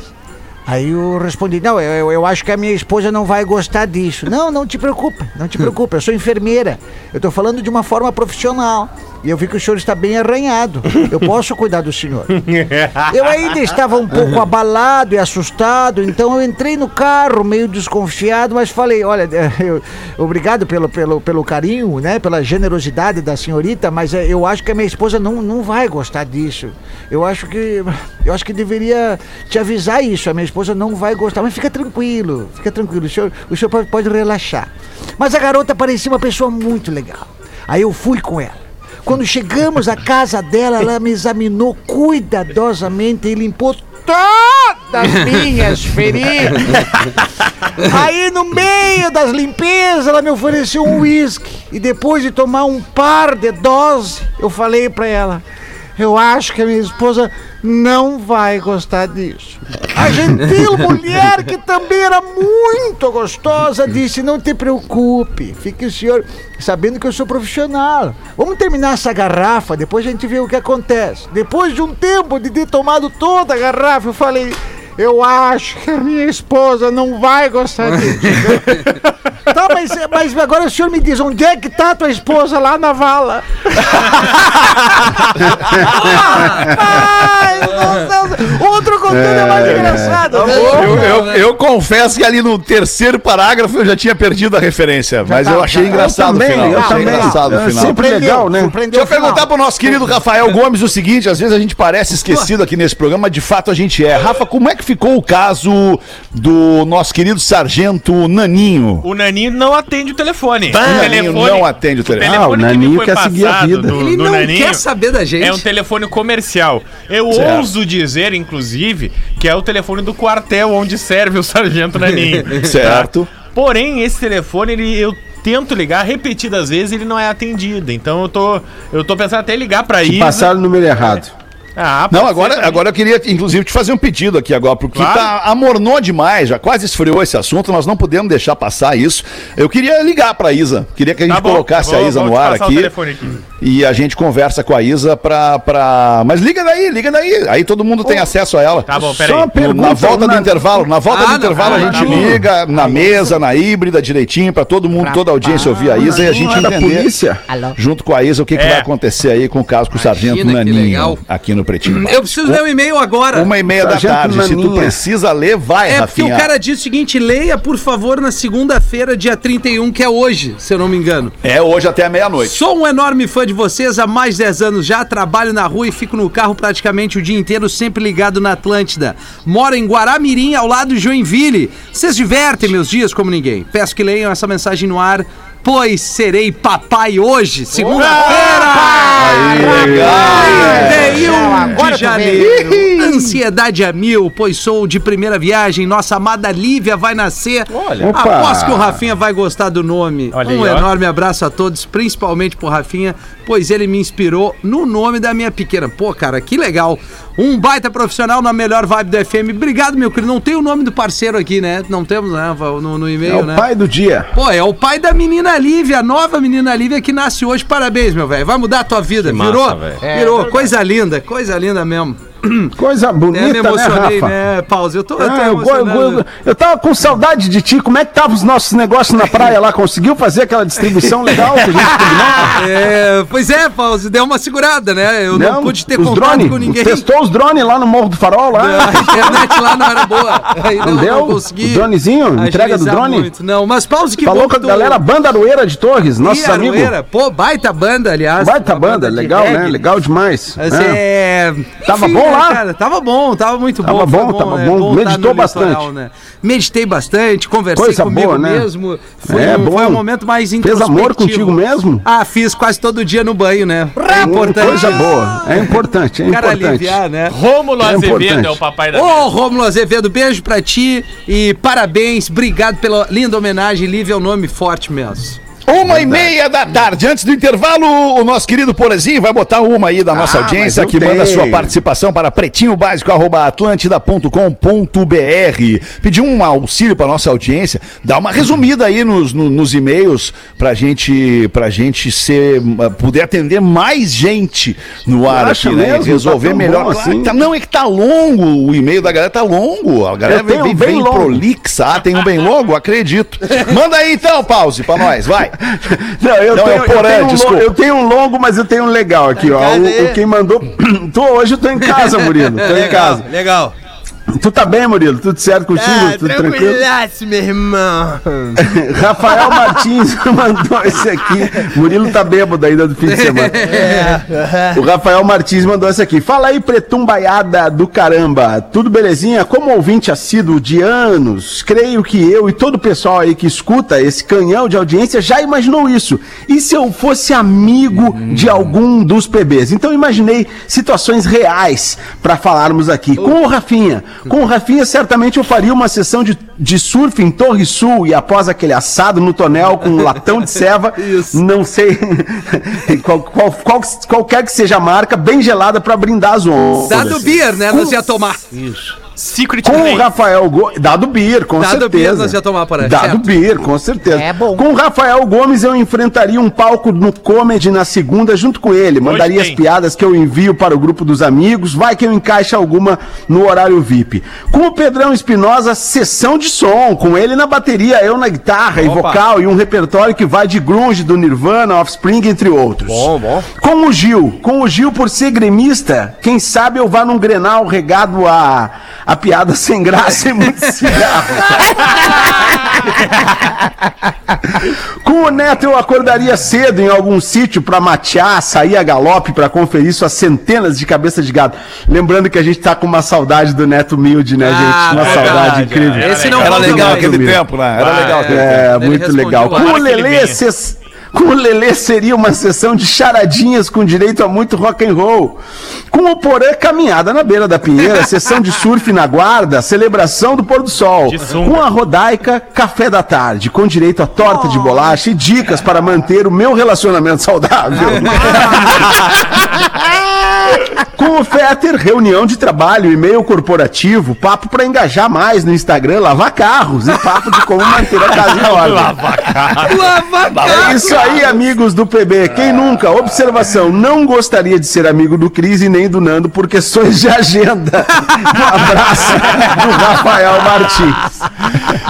Aí eu respondi: Não, eu, eu- acho que a minha esposa não vai gostar disso. Não, não te preocupe, não te preocupe, eu sou enfermeira. Eu tô falando de uma forma profissional. E eu vi que o senhor está bem arranhado. Eu posso cuidar do senhor. Eu ainda estava um pouco abalado e assustado, então eu entrei no carro meio desconfiado, mas falei, olha, eu- obrigado pelo, pelo, pelo carinho, né, pela generosidade da senhorita, mas eh, eu acho que a minha esposa não, não vai gostar disso. Eu acho que eu acho que deveria te avisar isso, a minha esposa não vai gostar, mas fica tranquilo, fica tranquilo, o senhor, o senhor pode, pode relaxar. Mas a garota parecia uma pessoa muito legal. Aí eu fui com ela. Quando chegamos à casa dela, ela me examinou cuidadosamente e limpou todas as minhas feridas. Aí, no meio das limpezas, ela me ofereceu um uísque. E depois de tomar um par de doses, eu falei pra ela: Eu acho que a minha esposa não vai gostar disso. A gentil mulher, que também era muito gostosa, disse: Não te preocupe, fique o senhor sabendo que eu sou profissional. Vamos terminar essa garrafa, depois a gente vê o que acontece. Depois de um tempo de ter tomado toda a garrafa, eu falei. Eu acho que a minha esposa não vai gostar disso. tá, mas, mas agora o senhor me diz, onde é que tá a tua esposa lá na vala? Ai, meu Deus. Outro conteúdo é mais engraçado. Eu, eu- eu confesso que ali no terceiro parágrafo eu já tinha perdido a referência, mas tá, eu achei já. engraçado também, o final. eu achei também. engraçado o É final. sempre legal, né? Deixa eu perguntar pro nosso querido Rafael Gomes o seguinte: às vezes a gente parece esquecido aqui nesse programa, mas de fato a gente é. Rafa, como é que ficou o caso do nosso querido sargento Naninho? O Naninho não atende o telefone. O Naninho não atende o telefone. Ah, o que Naninho foi quer seguir a passado vida. do- Ele do não Naninho quer saber da gente. É um telefone comercial. Eu Certo. ouso dizer, inclusive, que é o telefone do quartel onde serve o sargento Naninho. Certo. Porém, esse telefone, ele, eu tento ligar repetidas vezes ele não é atendido. Então eu tô, eu tô pensando até em ligar pra Te Isa. passaram o número errado. Ah, Não, agora, também. agora eu queria, inclusive, te fazer um pedido aqui agora, porque Claro. tá, amornou demais, já quase esfriou esse assunto, nós não podemos deixar passar isso. Eu queria ligar pra Isa, queria que a gente Tá bom, colocasse vou- a Isa vou no ar aqui. aqui. E a gente conversa com a Isa pra, pra. Mas liga daí, liga daí. Aí todo mundo tem acesso a ela. Tá bom, peraí. pergunta. na volta do intervalo, na volta Ah, do não, intervalo ah, a gente tá bom. liga na mesa, na híbrida, direitinho, pra todo mundo, toda a audiência ouvir a Isa e a gente é da entender, polícia? junto com a Isa, o que, que É. vai acontecer aí com o caso com o Sargento que Naninho legal. aqui no Pretinho. Eu preciso ler um e-mail agora. Uma e meia da tarde. Se tu precisa ler, vai, É porque Rafinha. o cara disse o seguinte: leia, por favor, na segunda-feira, dia 31, que é hoje, se eu não me engano. É hoje até a meia-noite. Sou um enorme fã de vocês há mais de 10 anos já. Trabalho na rua e fico no carro praticamente o dia inteiro, sempre ligado na Atlântida. Moro em Guaramirim, ao lado de Joinville. Vocês divertem meus dias como ninguém. Peço que leiam essa mensagem no ar, pois serei papai hoje, segunda-feira! Legal. 31 de janeiro. Ansiedade a mil, pois sou de primeira viagem. Nossa amada Lívia vai nascer. Olha. Opa. Aposto que o Rafinha vai gostar do nome. Olha um aí, ó. enorme abraço a todos, principalmente pro Rafinha, pois ele me inspirou no nome da minha pequena. Pô, cara, que legal. Um baita profissional na melhor vibe do FM. Obrigado, meu querido. Não tem o nome do parceiro aqui, né? Não temos, né? No, no É e-mail, o né? pai do dia. Pô, é o pai da menina Lívia, a nova menina Lívia que nasce hoje. Parabéns, meu velho. Vai mudar a tua vida. massa, Virou? velho. Virou. coisa linda, coisa linda mesmo. Coisa É, bonita, me né, emocionei, Rafa? né, Pause? Eu tô, Ah, eu, go- eu, eu tava com saudade de ti. Como é que tava os nossos negócios na praia lá? Conseguiu fazer aquela distribuição legal que a gente combinou? É, pois é, Pause, deu uma segurada, né? Eu não, pude ter contato drone, com ninguém. Testou os drones lá no Morro do Farol, lá? A internet lá não era boa. Aí não, Não deu? não consegui. O dronezinho? Entrega do drone? muito. Não, mas Pause que Falou com a tu- galera Banda Aroeira de Torres, nossos amigos. Pô, baita banda, aliás. Baita banda, de legal, né? reggae. Legal demais. Mas né? é... Tava Enfim, bom né, lá? Cara, tava bom, tava muito Tava bom. foi bom, tava é bom. tá Meditou litoral, bastante. Né? Meditei bastante, conversei Coisa comigo boa, né? mesmo. Foi, É, um, bom. foi um momento mais Fez introspectivo. amor contigo mesmo? Ah, fiz quase todo dia no banho, né? É importante. Coisa boa. É importante, é Cara importante. aliviar, né? Rômulo É Azevedo importante. é o papai da Ô, Rômulo Azevedo, beijo pra ti e parabéns, obrigado pela linda homenagem. Lívia é um nome forte mesmo. Uma e meia da tarde. Antes do intervalo, o nosso querido Porazinho vai botar uma aí da nossa Ah, audiência que manda tenho. sua participação para pretinhobásico.atlântida.com.br. Pedir um auxílio para nossa audiência, dá uma resumida aí nos, no- nos e-mails pra gente, pra gente ser, poder atender mais gente no ar aqui, né? mesmo? E resolver Tá melhor. Claro assim? tá- não, é que tá longo, o e-mail da galera tá longo. A galera vem, vem, bem bem prolixa. Ah, tem um bem longo? Acredito. Manda aí então, pause pra nós, vai. Não, eu, Não, tenho, é eu, tenho um desculpa. lo- eu tenho um longo, mas eu tenho um legal aqui, ó. O, o quem mandou. tô, hoje eu tô em casa, Murilo. Tô em casa. legal. Tu tá bem, Murilo? Tudo certo contigo? Ah, Tudo tranquilo? meu irmão. Rafael Martins mandou esse aqui. Murilo tá bêbado ainda do fim de semana. O Rafael Martins mandou esse aqui. Fala aí, pretumbaiada do caramba. Tudo belezinha? Como ouvinte assíduo de anos, creio que eu e todo o pessoal aí que escuta esse canhão de audiência já imaginou isso. E se eu fosse amigo de algum dos PBs? Então imaginei situações reais para falarmos aqui. Com o Rafinha. Com o Rafinha, certamente eu faria uma sessão de, de surf em Torre Sul e após aquele assado no tonel com um latão de ceva, não sei qual, qual, qual- qualquer que seja a marca, bem gelada para brindar as ondas. Dado beer, né? Nós ia tomar. Secret Com o Name. Rafael Gomes. Dado Beer, com Dado certeza. Beer nós ia tomar, para Dado certo. Beer, com certeza. É bom. Com o Rafael Gomes eu enfrentaria um palco no Comedy na segunda junto com ele. Mandaria as piadas que eu envio para o grupo dos amigos. Vai que eu encaixe alguma no horário VIP. Com o Pedrão Espinosa, sessão de som. Com ele na bateria, eu na guitarra e vocal e um repertório que vai de grunge do Nirvana, Offspring, entre outros. Bom, bom. Com o Gil, com o Gil por ser gremista, quem sabe eu vá num Grenal regado a, a piada sem graça e muito cigarro. com o Neto eu acordaria cedo em algum sítio pra matear, sair a galope pra conferir suas centenas de cabeças de gado. Lembrando que a gente tá com uma saudade do Neto Humilde, né, Ah, gente? Uma verdade, saudade é. incrível. Esse não Era legal mais. aquele Humilde. tempo, né? Era legal aquele tempo. É, Ele muito legal. Com o Lelê, vinha. Com o Lelê seria uma sessão de charadinhas com direito a muito rock and roll. Com o Porã, caminhada na beira da pinheira, sessão de surf na guarda, celebração do pôr do sol. Com a Rodaica, café da tarde, com direito a torta de bolacha e dicas para manter o meu relacionamento saudável. Com o Fetter, reunião de trabalho, e-mail corporativo, papo pra engajar mais no Instagram, lavar carros e papo de como manter a casa em ordem. Lava cara. É isso aí, amigos do PB. Quem nunca? Observação: não gostaria de ser amigo do Cris e nem do Nando por questões de agenda. Um abraço do Rafael Martins.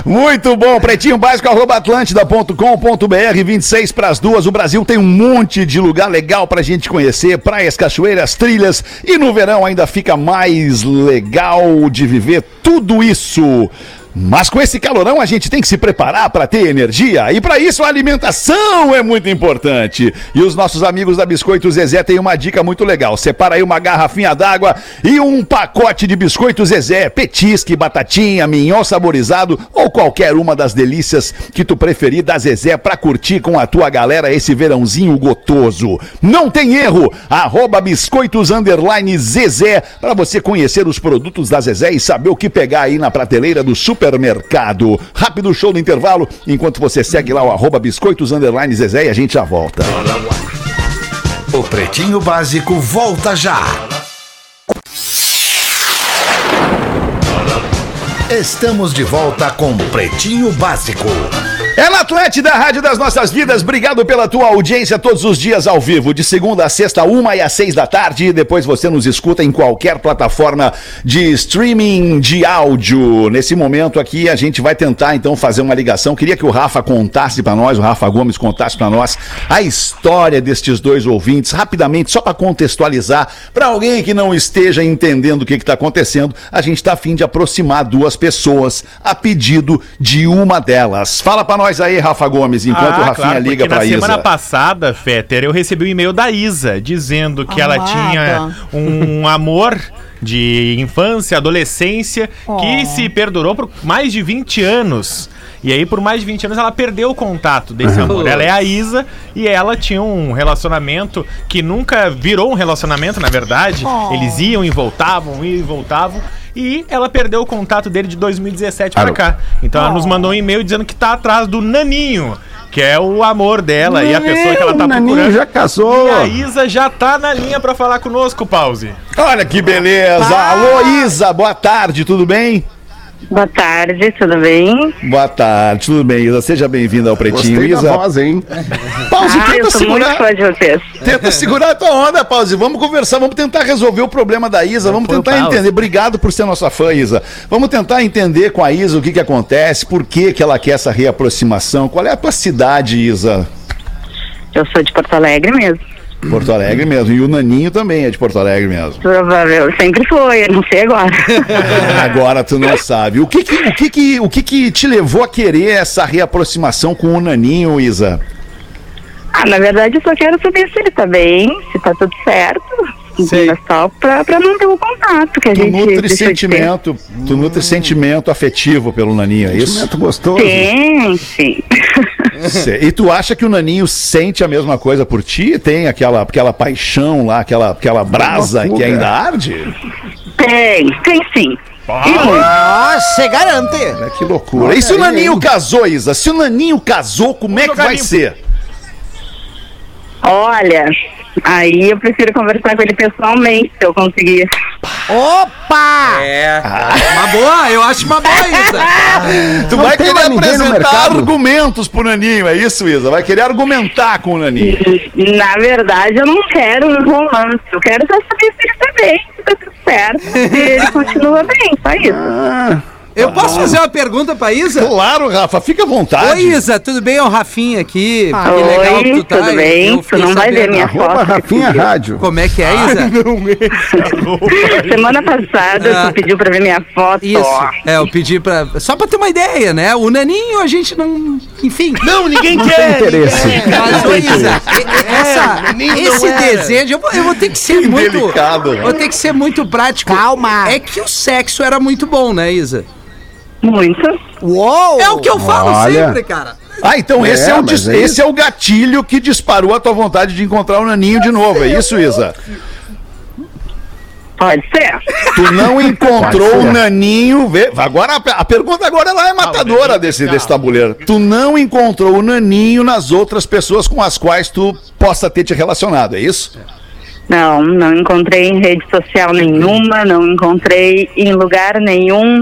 Muito bom, pretinho básico, arroba atlântida.com.br, 26 para as duas. O Brasil tem um monte de lugar legal pra gente conhecer: praias, cachoeiras, trilhas. E no verão ainda fica mais legal de viver tudo isso. Mas com esse calorão a gente tem que se preparar para ter energia e para isso a alimentação é muito importante. E os nossos amigos da Biscoito Zezé têm uma dica muito legal. Separa aí uma garrafinha d'água e um pacote de biscoito Zezé, petisque, batatinha, mignon saborizado ou qualquer uma das delícias que tu preferir da Zezé para curtir com a tua galera esse verãozinho gotoso. Não tem erro. Arroba biscoitos Zezé para você conhecer os produtos da Zezé e saber o que pegar aí na prateleira do supermercado. Rápido show no intervalo, enquanto você segue lá o arroba biscoitos underline Zezé e a gente já volta. O Pretinho Básico volta já. Estamos de volta com Pretinho Básico. É na Atlântida, Rádio das Nossas Vidas. Obrigado pela tua audiência todos os dias ao vivo, de segunda a sexta, uma e às seis da tarde. Depois você nos escuta em qualquer plataforma de streaming de áudio. Nesse momento aqui, a gente vai tentar então fazer uma ligação. Queria que o Rafa contasse para nós, o Rafa Gomes contasse para nós a história destes dois ouvintes, rapidamente, só para contextualizar, para alguém que não esteja entendendo o que está acontecendo. A gente está a fim de aproximar duas pessoas a pedido de uma delas. Fala para nós aí, Rafa Gomes, enquanto o Rafinha claro, liga para na Isa. semana passada, Fetter, eu recebi um e-mail da Isa dizendo que ela Amada. tinha um amor de infância, adolescência, que se perdurou por mais de 20 anos. E aí, por mais de 20 anos, ela perdeu o contato desse amor. Ela é a Isa e ela tinha um relacionamento que nunca virou um relacionamento, na verdade. Eles iam e voltavam, iam e voltavam. E ela perdeu o contato dele de 2017 pra Alô. cá. Então ela nos mandou um e-mail dizendo que tá atrás do Naninho, que é o amor dela e a pessoa que ela tá o Naninho procurando. já casou. E a Isa já tá na linha pra falar conosco, Pause. Olha que beleza. Alô, Isa, boa tarde, tudo bem? Boa tarde, tudo bem? Boa tarde, tudo bem, Isa? Seja bem-vinda ao Pretinho, Gostei da Isa. voz, hein? Pause, Ah, eu tenta sou muito segurar. fã de vocês. Tenta segurar a tua onda, Pause. Vamos conversar, vamos tentar resolver o problema da Isa. Vamos tentar entender. Obrigado por ser nossa fã, Isa. Vamos tentar entender com a Isa o que, que acontece, por que, que ela quer essa reaproximação. Qual é a tua cidade, Isa? Eu sou de Porto Alegre mesmo. Porto Alegre mesmo. E o Naninho também é de Porto Alegre mesmo. Provável, sempre foi, eu não sei agora. Agora tu não sabe. O que que, o que, que, o que, que te levou a querer essa reaproximação com o Naninho, Isa? ah, na verdade, eu só quero saber se ele tá bem, se tá tudo certo. Sei. Mas só pra, pra não ter o contato que a Tu gente nutre deixou de ter. sentimento, tu nutre sentimento afetivo pelo Naninho, é isso? Sentimento gostoso. Sim, sim. E tu acha que o Naninho sente a mesma coisa por ti? Tem aquela, aquela paixão lá, aquela, aquela brasa que ainda arde? tem, tem sim. Muito. Nossa, garante. Que loucura. E se o Olha aí, Naninho hein? casou, Isa? Se o Naninho casou, como é que vai ser? Olha, aí eu prefiro conversar com ele pessoalmente, se eu conseguir. Opa! É. Uma boa, eu acho uma boa, Isa. Tu Não vai querer apresentar argumentos pro Naninho, é isso, Isa? Vai querer argumentar com o Naninho. Na verdade, eu não quero um romance. Eu quero só saber se ele tá bem, se tá tudo certo, se ele continua bem, só isso. Eu posso fazer uma pergunta pra Isa? Claro, Rafa, fica à vontade. Oi, Isa, tudo bem? É o Rafinha aqui. Ah, que legal que tu tá. tudo bem? eu Tu não vai ver minha foto. Rafinha Rádio. Como é que é, Isa? Semana passada, Ah. tu pediu pra ver minha foto. Isso. É, eu pedi pra. Só pra ter uma ideia, né? O Naninho a gente não. Enfim. Não, ninguém Não tem interesse. Mas, ô, Isa, essa, esse desejo, eu vou, eu vou ter que ser Que muito. delicado, né? Vou ter que ser muito prático. Calma. É que o sexo era muito bom, né, Isa? Muito. Uou! É o que eu falo Olha. sempre, cara. Ah, então É, esse, é o, dis- é esse é o gatilho que disparou a tua vontade de encontrar o Naninho de novo, é isso, Isa? Pode ser. Tu não encontrou o. Naninho. Vê, agora, a a pergunta agora ela é matadora desse, desse tabuleiro. Tu não encontrou o Naninho nas outras pessoas com as quais tu possa ter te relacionado, é isso? Não, não encontrei em rede social nenhuma, não encontrei em lugar nenhum,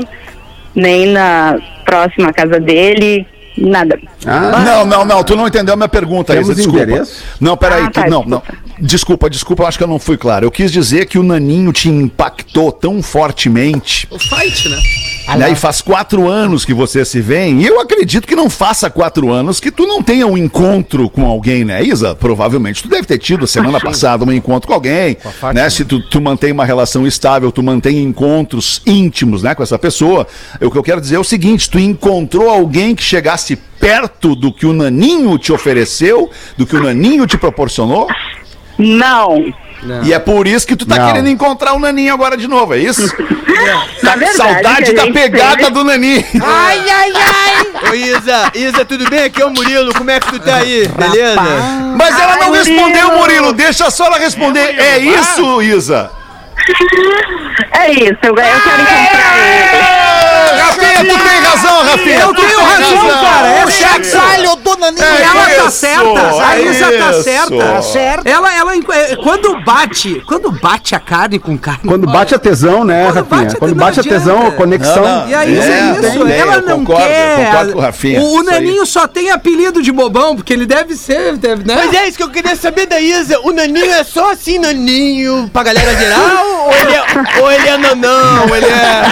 nem na próxima casa dele, nada. Não, não, não, tu não entendeu a minha pergunta, Temos Isa, desculpa. endereço? Não, peraí, Ah, tá, não, não. Desculpa, desculpa, eu acho que eu não fui claro. Eu quis dizer que o Naninho te impactou tão fortemente. O fight, né? né? E faz quatro anos que você se vem. E eu acredito que não faça quatro anos que tu não tenha um encontro com alguém, né, Isa? Provavelmente. Tu deve ter tido semana passada um encontro com alguém. né? Se tu, tu mantém uma relação estável, tu mantém encontros íntimos né, com essa pessoa. O que eu quero dizer é o seguinte: tu encontrou alguém que chegasse perto do que o Naninho te ofereceu, do que o Naninho te proporcionou? Não. E é por isso que tu tá Não. querendo encontrar o Naninho agora de novo, é isso? Na Tá com verdade, saudade da pegada teve- do Naninho. Ai, ai, ai! Ô Isa, Isa, tudo bem? Aqui é o Murilo, como é que tu tá aí? Beleza? Mas ela não Ai, respondeu, Murilo. Murilo. Deixa só ela responder. É isso, Isa? É isso, eu quero encontrar ele. Rafinha, tu tem razão, Rafinha. Eu tenho razão, cara. É O chacoalho do Naninho. É Ela tá certa, a é Isa tá certa. Tá certo. Ela, ela, é, quando bate, quando bate a carne com carne. Quando bate a tesão, né, Quando Rafinha? bate a- Quando bate a tesão, a conexão. Não, não. E aí, É, é, isso, tem ela eu não concordo, quer. eu concordo com o Rafinha, O, o. Naninho só tem apelido de bobão, porque ele deve ser, deve, né? Mas é isso que eu queria saber da Isa. O Naninho é só assim, Naninho, pra galera geral? ou, ele é, ou ele é nanão? Ele é.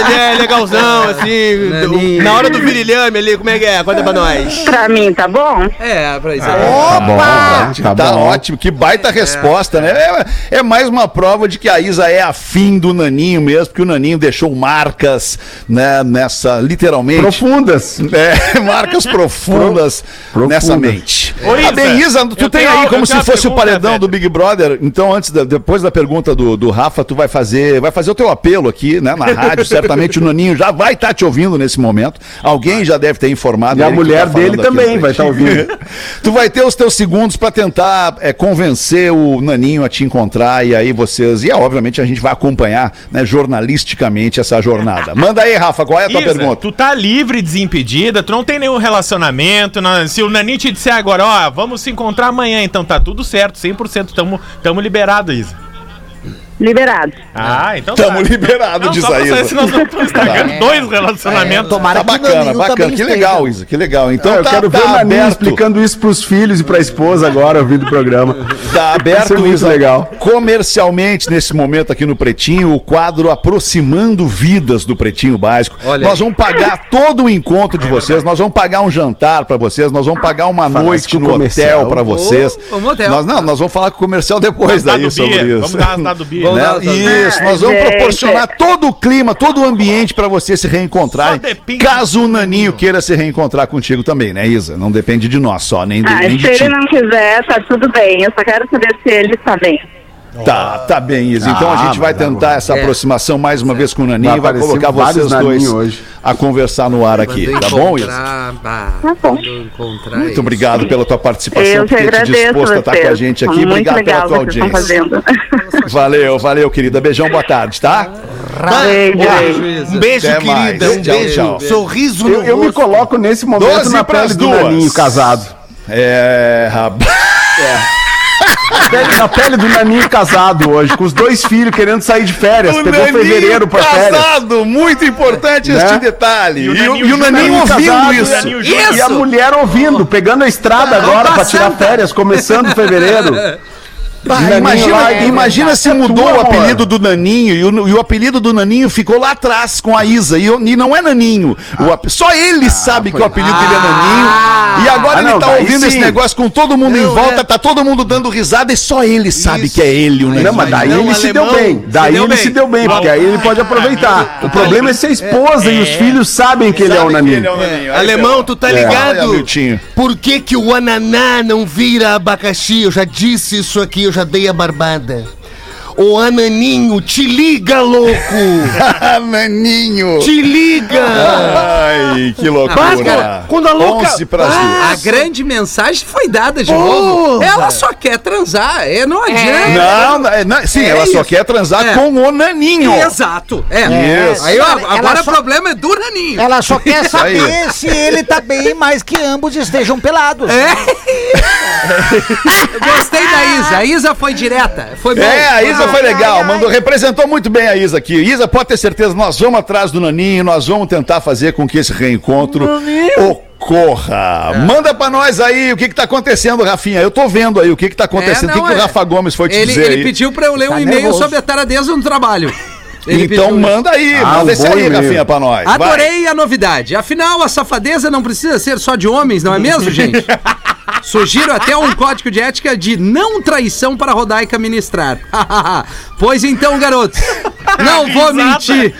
Ele é legalzão, assim. Naninho. Na hora do virilhame ali, como é que é? Conta pra nós. Pra mim, tá bom? É, pra isso. Tá bom, tá, Tá bom. ótimo, que baita resposta, né? É, é mais uma prova de que a Isa é afim do Naninho mesmo, porque o Naninho deixou marcas, né, nessa, literalmente. Profundas. É, marcas profundas Pro- nessa profundas. mente. Ô, Tá bem, Isa, Isa, tu tem aí como se fosse o pergunta, paredão Pepe. do Big Brother. Então, antes da- depois da pergunta do, do Rafa, tu vai fazer, vai fazer o teu apelo aqui, né, na rádio. Certamente o Naninho já vai estar te ouvindo nesse momento. Alguém já deve ter informado. E a que mulher tá dele também vai estar ouvindo. tu vai ter os teus segundos pra tentar é, convencer o Naninho a te encontrar e aí vocês. E obviamente a gente vai acompanhar, né, jornalisticamente essa jornada. Manda aí, Rafa, qual é a tua Isa, pergunta? tu tá livre, desimpedida, tu não tem nenhum relacionamento. não- se o Naninho te disser agora, ó, vamos se encontrar amanhã, então tá tudo certo, 100%, tamo, tamo liberado, Isa. Liberado. Ah, então Tamo tá. liberado, Não, diz só a pra Isa. saber se nós estamos estragando dois relacionamentos. Tomara Tá que o bacana, bacana. Que esteja. legal, Isa, que legal. Então Ah, eu tá, quero ver tá o Naninho explicando isso pros filhos e pra esposa agora, ouvindo o programa. Tá aberto, Isso é muito Isa, legal. comercialmente nesse momento aqui no Pretinho, o quadro Aproximando Vidas do Pretinho Básico. Olha nós vamos pagar todo o encontro de vocês, nós vamos pagar um jantar pra vocês, nós vamos pagar uma Falasse noite o no comercial. hotel pra vocês. Ou- ou motel. Nós, não, nós vamos falar com o comercial depois Vamos daí sobre isso. vamos dar do Bia. Vamos Né? Isso, nós vamos gente. proporcionar todo o clima, todo o ambiente pra vocês se depende Caso o Naninho queira se reencontrar contigo também, né, Isa? Não depende de nós só, nem, de, Ah, nem se de ele ti. não quiser, tá tudo bem. Eu só quero saber se ele está bem. Tá, tá bem, Isa. Então a Ah, gente vai tentar essa É. aproximação mais uma vez com o Naninho Vai e vai colocar vocês dois hoje. a conversar no ar aqui, tá bom, Isa? Tá bom. Muito isso. obrigado pela tua participação, Eu por ter te agradeço disposto a estar com a gente aqui. Muito Obrigado pela legal tua vocês estão audiência. Valeu, valeu, querida. Beijão, boa tarde, tá? Beijo. Um beijo, Até mais. querida. Um Tchau, beijo. tchau. Sorriso no Eu, eu me coloco nesse momento Doze na pele do duas. Naninho casado. É, rapaz. Pele- Na pele do Naninho casado hoje, com os dois filhos querendo sair de férias. O Pegou Naninho fevereiro pra férias. casado, muito importante Né? este detalhe. E, o o- Naninho e o Naninho Naninho ouvindo casado, isso. Naninho Isso! E a mulher ouvindo, pegando a estrada agora pra tirar férias, começando fevereiro. Bah, imagina é imagina se mudou tua, o amor. apelido do Naninho e o, e o apelido do Naninho ficou lá atrás com a Isa. E, o- e não é Naninho. O ap- só ele sabe que o apelido dele é Naninho. E agora Ah, ele não, tá ouvindo esse sim. negócio com todo mundo em volta, tá todo mundo dando risada e só ele sabe que é ele o Naninho. Não, mas daí Não, ele se deu bem. Daí deu ele bem. se deu bem, porque aí ele pode aproveitar. O problema é se a esposa e os filhos sabem que ele é o Naninho. é o Alemão, tu tá ligado? Por que, que o ananá não vira abacaxi? Eu já disse isso aqui, eu já dei a barbada. Ô ananinho, te liga, louco! Naninho. Te liga! Ai, que loucura. Basta, quando a louca- 11 pras Ah, A grande mensagem foi dada de Porra! novo. Ela só quer transar. É, não adianta. Não, não, é, não, sim, É ela só isso. quer transar É. com o Naninho. Exato. É. Isso. Aí ó, agora só- o problema é do Naninho. Ela só quer saber se ele tá bem, mas que ambos estejam pelados. É. Gostei da Isa. A Isa foi direta. Foi bom. É, a Isa Ah, foi legal, ai, ai. mandou, representou muito bem a Isa aqui. Isa, pode ter certeza, nós vamos atrás do Naninho, nós vamos tentar fazer com que esse reencontro ocorra. Manda pra nós aí o que que tá acontecendo, Rafinha. Eu tô vendo aí o que que tá acontecendo. É, o que, não, que o é. Rafa Gomes foi te Ele, dizer ele aí? pediu pra eu ler um Tá e-mail nervoso. sobre a taradeza no trabalho. Ele Então pediu- manda aí, Ah, manda um esse aí, e-mail. Rafinha, pra nós. Vai. Adorei a novidade. Afinal, a safadeza não precisa ser só de homens, não é mesmo, gente? Sugiro até um código de ética de não traição para a Rodaica ministrar. pois então, garotos, não vou mentir.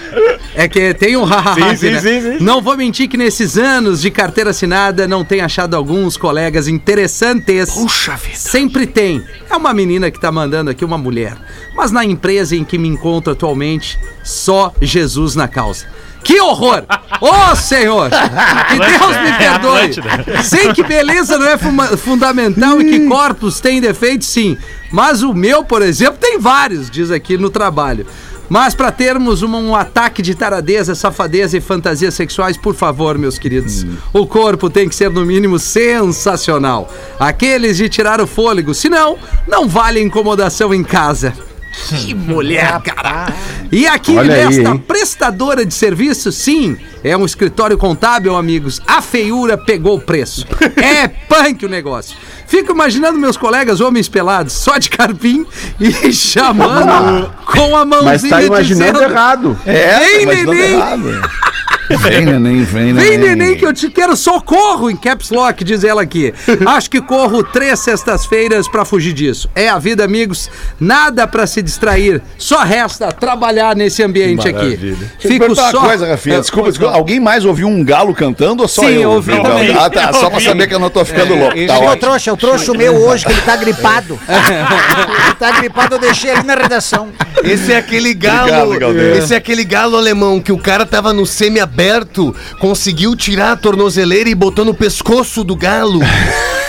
É que tem um hahaha, Sim, sim, né? sim, sim. Não vou mentir que nesses anos de carteira assinada não tenho achado alguns colegas interessantes. Puxa vida. Sempre tem. É uma menina que tá mandando aqui uma mulher. Mas na empresa em que me encontro atualmente, só Jesus na causa. Que horror! Ô, Senhor! Que Deus me perdoe! Sei que beleza não é fundamental e que corpos têm defeitos, sim. Mas o meu, por exemplo, tem vários, diz aqui no trabalho. Mas para termos uma- um ataque de taradeza, safadeza e fantasias sexuais, por favor, meus queridos, o corpo tem que ser no mínimo sensacional. Aqueles de tirar o fôlego, senão não vale incomodação em casa. Que mulher, cara! E aqui Olha aí, nesta hein? prestadora de serviço, sim, é um escritório contábil, amigos. A feiura pegou o preço. É punk o negócio. Fico imaginando meus colegas homens pelados, só de carpim e chamando com a mãozinha Mas tá imaginando dizendo, errado. É, Vem, mas não neném. errado. Vem, neném, vem, Vem, neném, que eu te quero socorro em caps lock, diz ela aqui. Acho que corro três sextas-feiras pra fugir disso. É a vida, amigos. Nada pra se distrair. Só resta trabalhar nesse ambiente aqui. Deixa eu Fico só. uma coisa, Rafinha. É, Desculpa, desculpa. Alguém mais ouviu um galo cantando ou só Sim, eu? eu ouvi Não, também. Ah, tá. Só pra saber que eu não tô ficando louco. Tá Chegou o ótimo. trouxa, eu trouxe o meu hoje, que ele tá gripado. ele tá gripado, eu deixei ali na redação. Esse é aquele galo. Obrigado, esse é aquele galo alemão que o cara tava no semi-aberto, conseguiu tirar a tornozeleira e botou no pescoço do galo.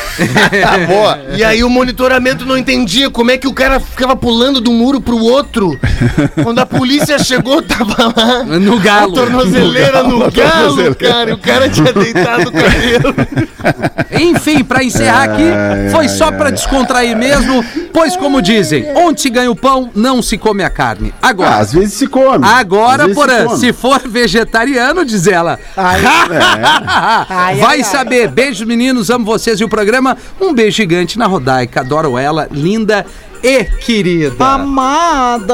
Ah, boa. E aí o monitoramento não entendia como é que o cara ficava pulando de um muro pro outro. Quando a polícia chegou, tava lá. No galo. A tornozeleira no No galo, galo, cara. E o cara tinha deitado o cabelo. Enfim, pra encerrar aqui, foi só pra descontrair mesmo, pois como dizem, onde se ganha o pão, não se come a carne. Ah, Agora, às vezes se come. Agora, porã, come. se for vegetariano, diz ela. Ai, Vai ai, saber. Beijo, meninos, amo vocês e o programa. Um beijo gigante na Rodaica. Adoro ela, linda e querida. Amada.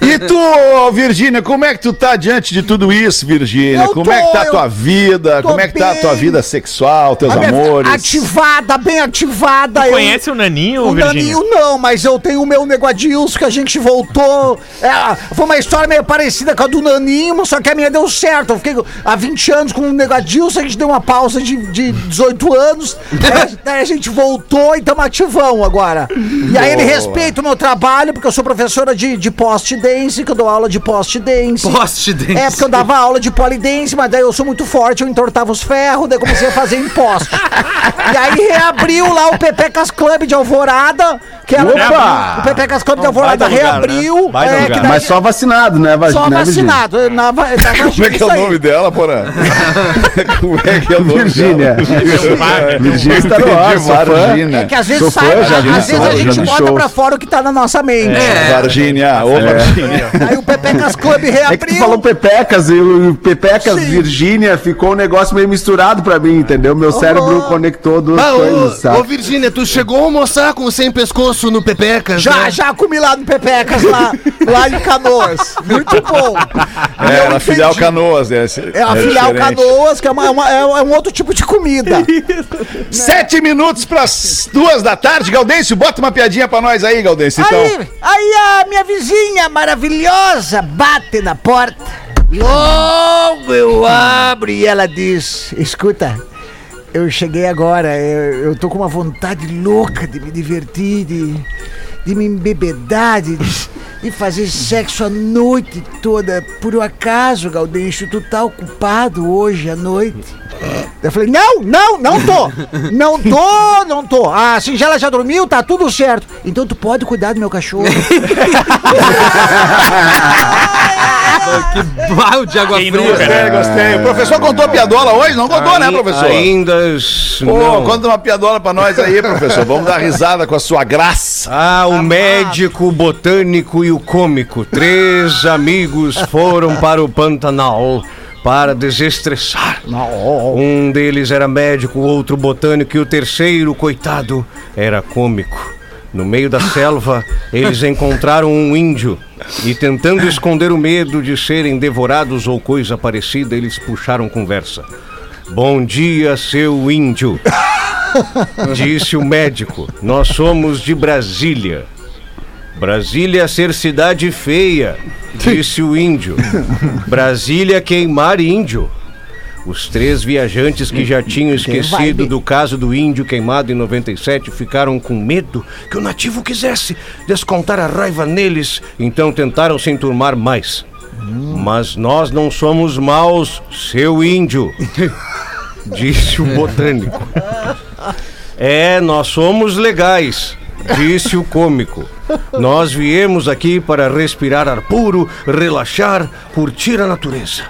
E tu, Virgínia, como é que tu tá diante de tudo isso, Virgínia? Como é que tô, tá a tua vida? tô Como é que tá a tua vida sexual, teus A amores? Ativada, bem ativada. eu- Conhece o Naninho, O Virgínia? Daninho não, mas eu tenho o meu neguadilson que a gente voltou. É, foi uma história meio parecida com a do Naninho, mas só que a minha deu certo. Eu fiquei há 20 anos com o neguadilson, a gente deu uma pausa de, de 18 anos. daí, daí a gente voltou e estamos ativão agora. E aí ele respeita o meu trabalho, porque eu sou professora de, de post-dance, que eu dou aula de post-dance. Post-dance. É, porque eu dava aula de polidense, mas daí eu sou muito forte, eu entortava os ferros, daí comecei a fazer em poste. e aí reabriu lá o Pepecas Club de Alvorada, que Opa! o Pepecas Club de Alvorada reabriu. né? É, que daí- Mas só vacinado, né, va- só né, Virgínia? vacinado. Na, va- na Como é que é o nome dela, porra? Como é que é o nome Virgínia. dela? Virgínia está no ar. Vargina. É que às vezes Sou sai, fã, já vi às vezes a gente bota shows. pra fora o que tá na nossa mente. É. Varginha, ô Varginha. Aí o Pepecas Club reabriu. É falou Pepecas e o Pepecas Sim. Virgínia ficou um negócio meio misturado pra mim, entendeu? Meu cérebro conectou duas coisas, ô, sabe? ô, Virgínia, tu chegou a almoçar com o sem pescoço no Pepecas? Já, né? já comi lá no Pepecas, lá, lá em Canoas. Muito bom. É, eu na filial. Canoas. É, É a filial diferente. Canoas, que é, uma- é uma- é um outro tipo de comida. Sete minutos pras duas da tarde. Gaudêncio, bota uma piadinha pra nós aí, Gaudêncio, então. Aí, aí a minha vizinha maravilhosa bate na porta. Logo eu abro e ela diz: Escuta, eu cheguei agora, eu, eu tô com uma vontade louca de me divertir, de, de me embebedar, de, e fazer sexo a noite toda. Por um acaso, Gaudêncio, tu tá ocupado hoje à noite? Eu falei, não, não, não tô. Não tô, não tô. A singela já dormiu, tá tudo certo. Então tu pode cuidar do meu cachorro. que balde de água Quem fria. nunca, Gostei, né? gostei. O professor contou a piadola hoje? Não contou, né, Ai- professor? Ainda Pô, não. conta uma piadola pra nós aí, professor. Vamos dar risada com a sua graça. Ah, o médico, o botânico e o cômico. Três amigos foram para o Pantanal para desestressar. Um deles era médico, o outro botânico e o terceiro, coitado, era cômico. No meio da selva, eles encontraram um índio e, tentando esconder o medo de serem devorados ou coisa parecida, eles puxaram conversa. Bom dia, seu índio. Disse o médico. Nós somos de Brasília. Brasília ser cidade feia, disse o índio. Brasília queimar índio. Os três viajantes que já tinham esquecido do caso do índio queimado em 97 ficaram com medo que o nativo quisesse descontar a raiva neles, então tentaram se enturmar mais. Mas nós não somos maus, seu índio, disse o botânico. É, nós somos legais, disse o cômico. Nós viemos aqui para respirar ar puro, relaxar, curtir a natureza.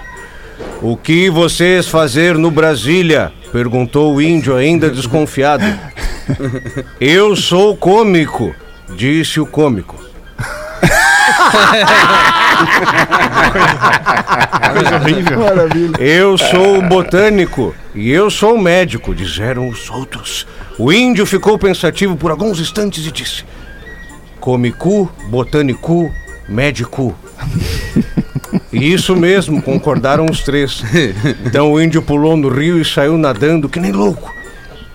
O que vocês fazer no Brasília? perguntou o índio ainda desconfiado. Eu sou cômico, disse o cômico. Coisa horrível. Eu sou o botânico e eu sou o médico, disseram os outros. O índio ficou pensativo por alguns instantes e disse: Comicu, botânico, médico. Isso mesmo, concordaram os três. Então o índio pulou no rio e saiu nadando que nem louco.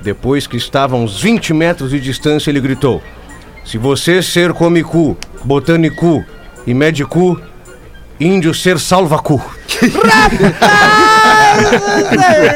Depois que estava a uns 20 metros de distância, ele gritou: Se você ser comicu, botânico e médico, índio ser salvacu.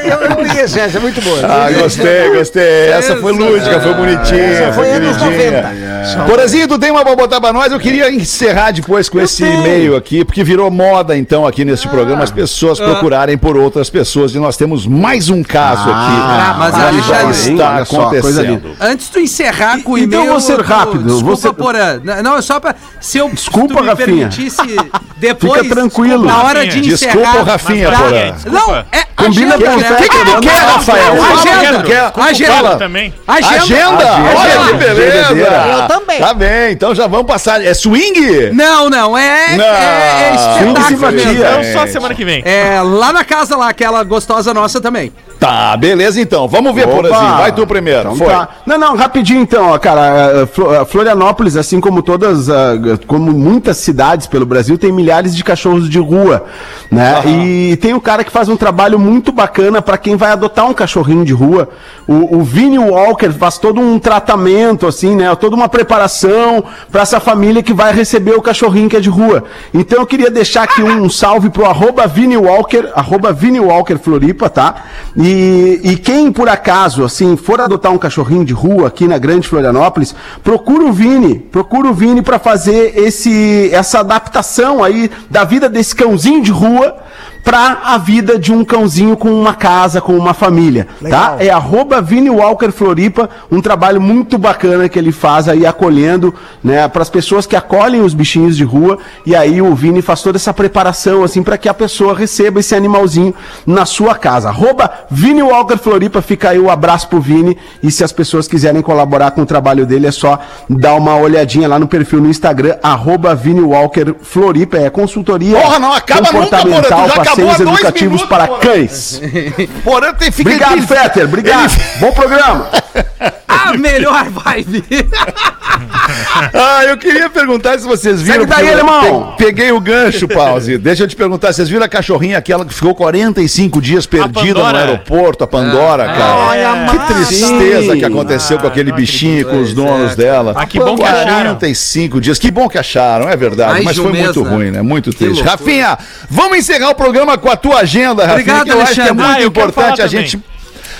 eu, eu conheço essa, é muito boa. Ah, gostei, gostei. Essa foi lúdica, foi bonitinha, Essa foi foi anos queridinha. Porazinho, tu tem uma pra botar pra nós? Eu queria encerrar depois com esse e-mail aqui, porque virou moda então aqui neste programa as pessoas procurarem por outras pessoas e nós temos mais um caso Ah, aqui. mas já está só, acontecendo. Antes de tu encerrar com o então e-mail. vou ser rápido, Desculpa, ser- Porã. Não, é só pra. Se eu Desculpa, se tu me Rafinha. permitisse depois. Fica tranquilo. Na hora de encerrar. Desculpa, o Rafinha, Mas, Porã. Não, é. Combina agenda, com o que que tu quer, Rafael? Agenda. quer. Agenda. Também. Agenda. Agenda! Olha que beleza! Eu também. Tá bem, então já vamos passar. É swing? Não, não, é. Não. É, é espetáculo. Então só semana que vem. É lá na casa lá, aquela gostosa nossa também. Tá, beleza então. Vamos ver, Opa! Porazinho. Vai tu primeiro. Então Foi. tá. Não, não, rapidinho então, ó, cara. eh, Flo- eh, Florianópolis, assim como todas, como muitas cidades pelo Brasil, tem milhares de cachorros de rua, né? E tem um cara que faz um trabalho muito bacana para quem vai adotar um cachorrinho de rua. O, o Vini Walker faz todo um tratamento, assim, né? Toda uma preparação para essa família que vai receber o cachorrinho que é de rua. Então eu queria deixar aqui um salve pro arroba Vini Walker, arroba Vini Walker Floripa, tá? E, e quem por acaso, assim, for adotar um cachorrinho de rua aqui na Grande Florianópolis, procura o Vini, procura o Vini para fazer esse, essa adaptação aí da vida desse cãozinho de rua para a vida de um cãozinho com uma casa, com uma família, tá? É arroba Vini Walker Floripa, um trabalho muito bacana que ele faz aí acolhendo, né, para as pessoas que acolhem os bichinhos de rua, e aí o Vini faz toda essa preparação assim para que a pessoa receba esse animalzinho na sua casa. Arroba Vini Walker Floripa, fica aí o abraço pro Vini, e se as pessoas quiserem colaborar com o trabalho dele, é só dar uma olhadinha lá no perfil no Instagram, arroba Vini Walker Floripa, é consultoria Porra, não acaba nunca, Porã, tu já acabou educativos minutos, para Porã. cães. Porã tem fica Obrigado, ele- Fetter. Obrigado. Bom programa. A melhor vibe. Ah, eu queria perguntar se vocês viram. Segue daí, pe- Peguei o gancho, Pause. Deixa eu te perguntar, vocês viram a cachorrinha aquela que ficou 45 dias perdida no aeroporto, a Pandora, cara? Olha, Que tristeza Sim. que aconteceu com aquele bichinho, com os donos é, dela. Ah, que bom que acharam. 45 dias. Que bom que acharam, é verdade. Mais mas foi mês, muito né? ruim, né? Muito triste. Rafinha, vamos encerrar o programa com a tua agenda, Rafinha, Obrigado, que eu acho que é Alexandre. muito Ah, importante a gente...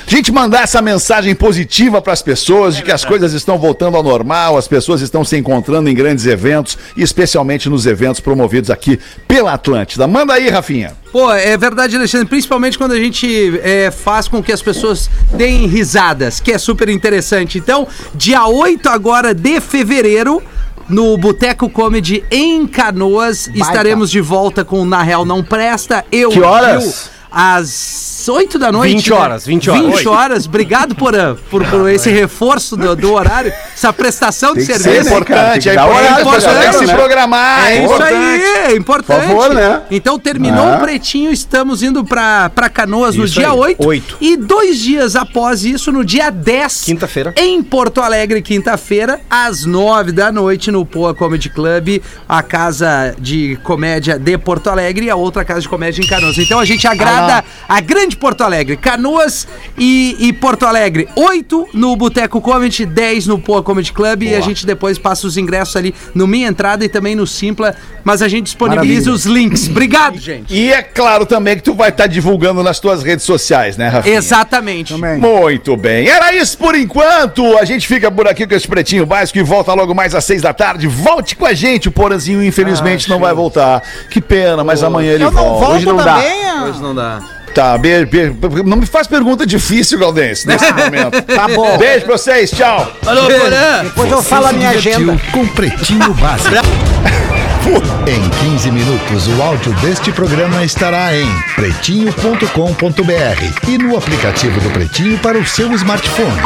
A gente mandar essa mensagem positiva para as pessoas de que as coisas estão voltando ao normal, as pessoas estão se encontrando em grandes eventos e especialmente nos eventos promovidos aqui pela Atlântida. Manda aí, Rafinha. Pô, é verdade, Alexandre, principalmente quando a gente é, faz com que as pessoas deem risadas, que é super interessante. Então, dia 8 agora de fevereiro, no Boteco Comedy em Canoas, estaremos de volta com Na Real Não Presta. Eu, Que horas? Gil, às 8 da noite. 20 horas, 20 horas. 20 horas. Obrigado, Porã, por, por esse reforço do, do horário, essa prestação de serviço. ser, né, Importante, é importante, pessoa pra tem que se né? programar. É isso aí, é importante. Por favor, né? Então terminou Ah. o Pretinho, estamos indo pra, pra Canoas no Isso dia aí, 8. oito. E dois dias após isso, no dia 10. Quinta-feira. Em Porto Alegre, quinta-feira, às 9 da noite, no Poa Comedy Club, a casa de comédia de Porto Alegre e a outra casa de comédia em Canoas. Então a gente agrada a grande Porto Alegre, Canoas e, e Porto Alegre. 8 no Boteco Comedy, 10 no Poa Comedy Club e a gente depois passa os ingressos ali no Minha Entrada e também no Simpla, mas a gente disponibiliza os links. Obrigado, gente. E é claro também que tu vai estar divulgando nas tuas redes sociais, né, Rafinha? Exatamente. Muito bem. Era isso por enquanto. A gente fica por aqui com esse pretinho básico e volta logo mais às seis da tarde. Volte com a gente. O Porazinho, infelizmente, não vai voltar. Que pena, mas amanhã ele Eu não volta. volto Hoje não dá. também. ah. Hoje não dá. Tá, beijo, beijo. Não me faz pergunta difícil, Galdense, nesse momento. Tá bom. Beijo pra vocês, tchau. Falou, Porã! Depois eu falo a minha agenda. com Pretinho Básico. Em 15 minutos, o áudio deste programa estará em pretinho.com.br e no aplicativo do Pretinho para o seu smartphone.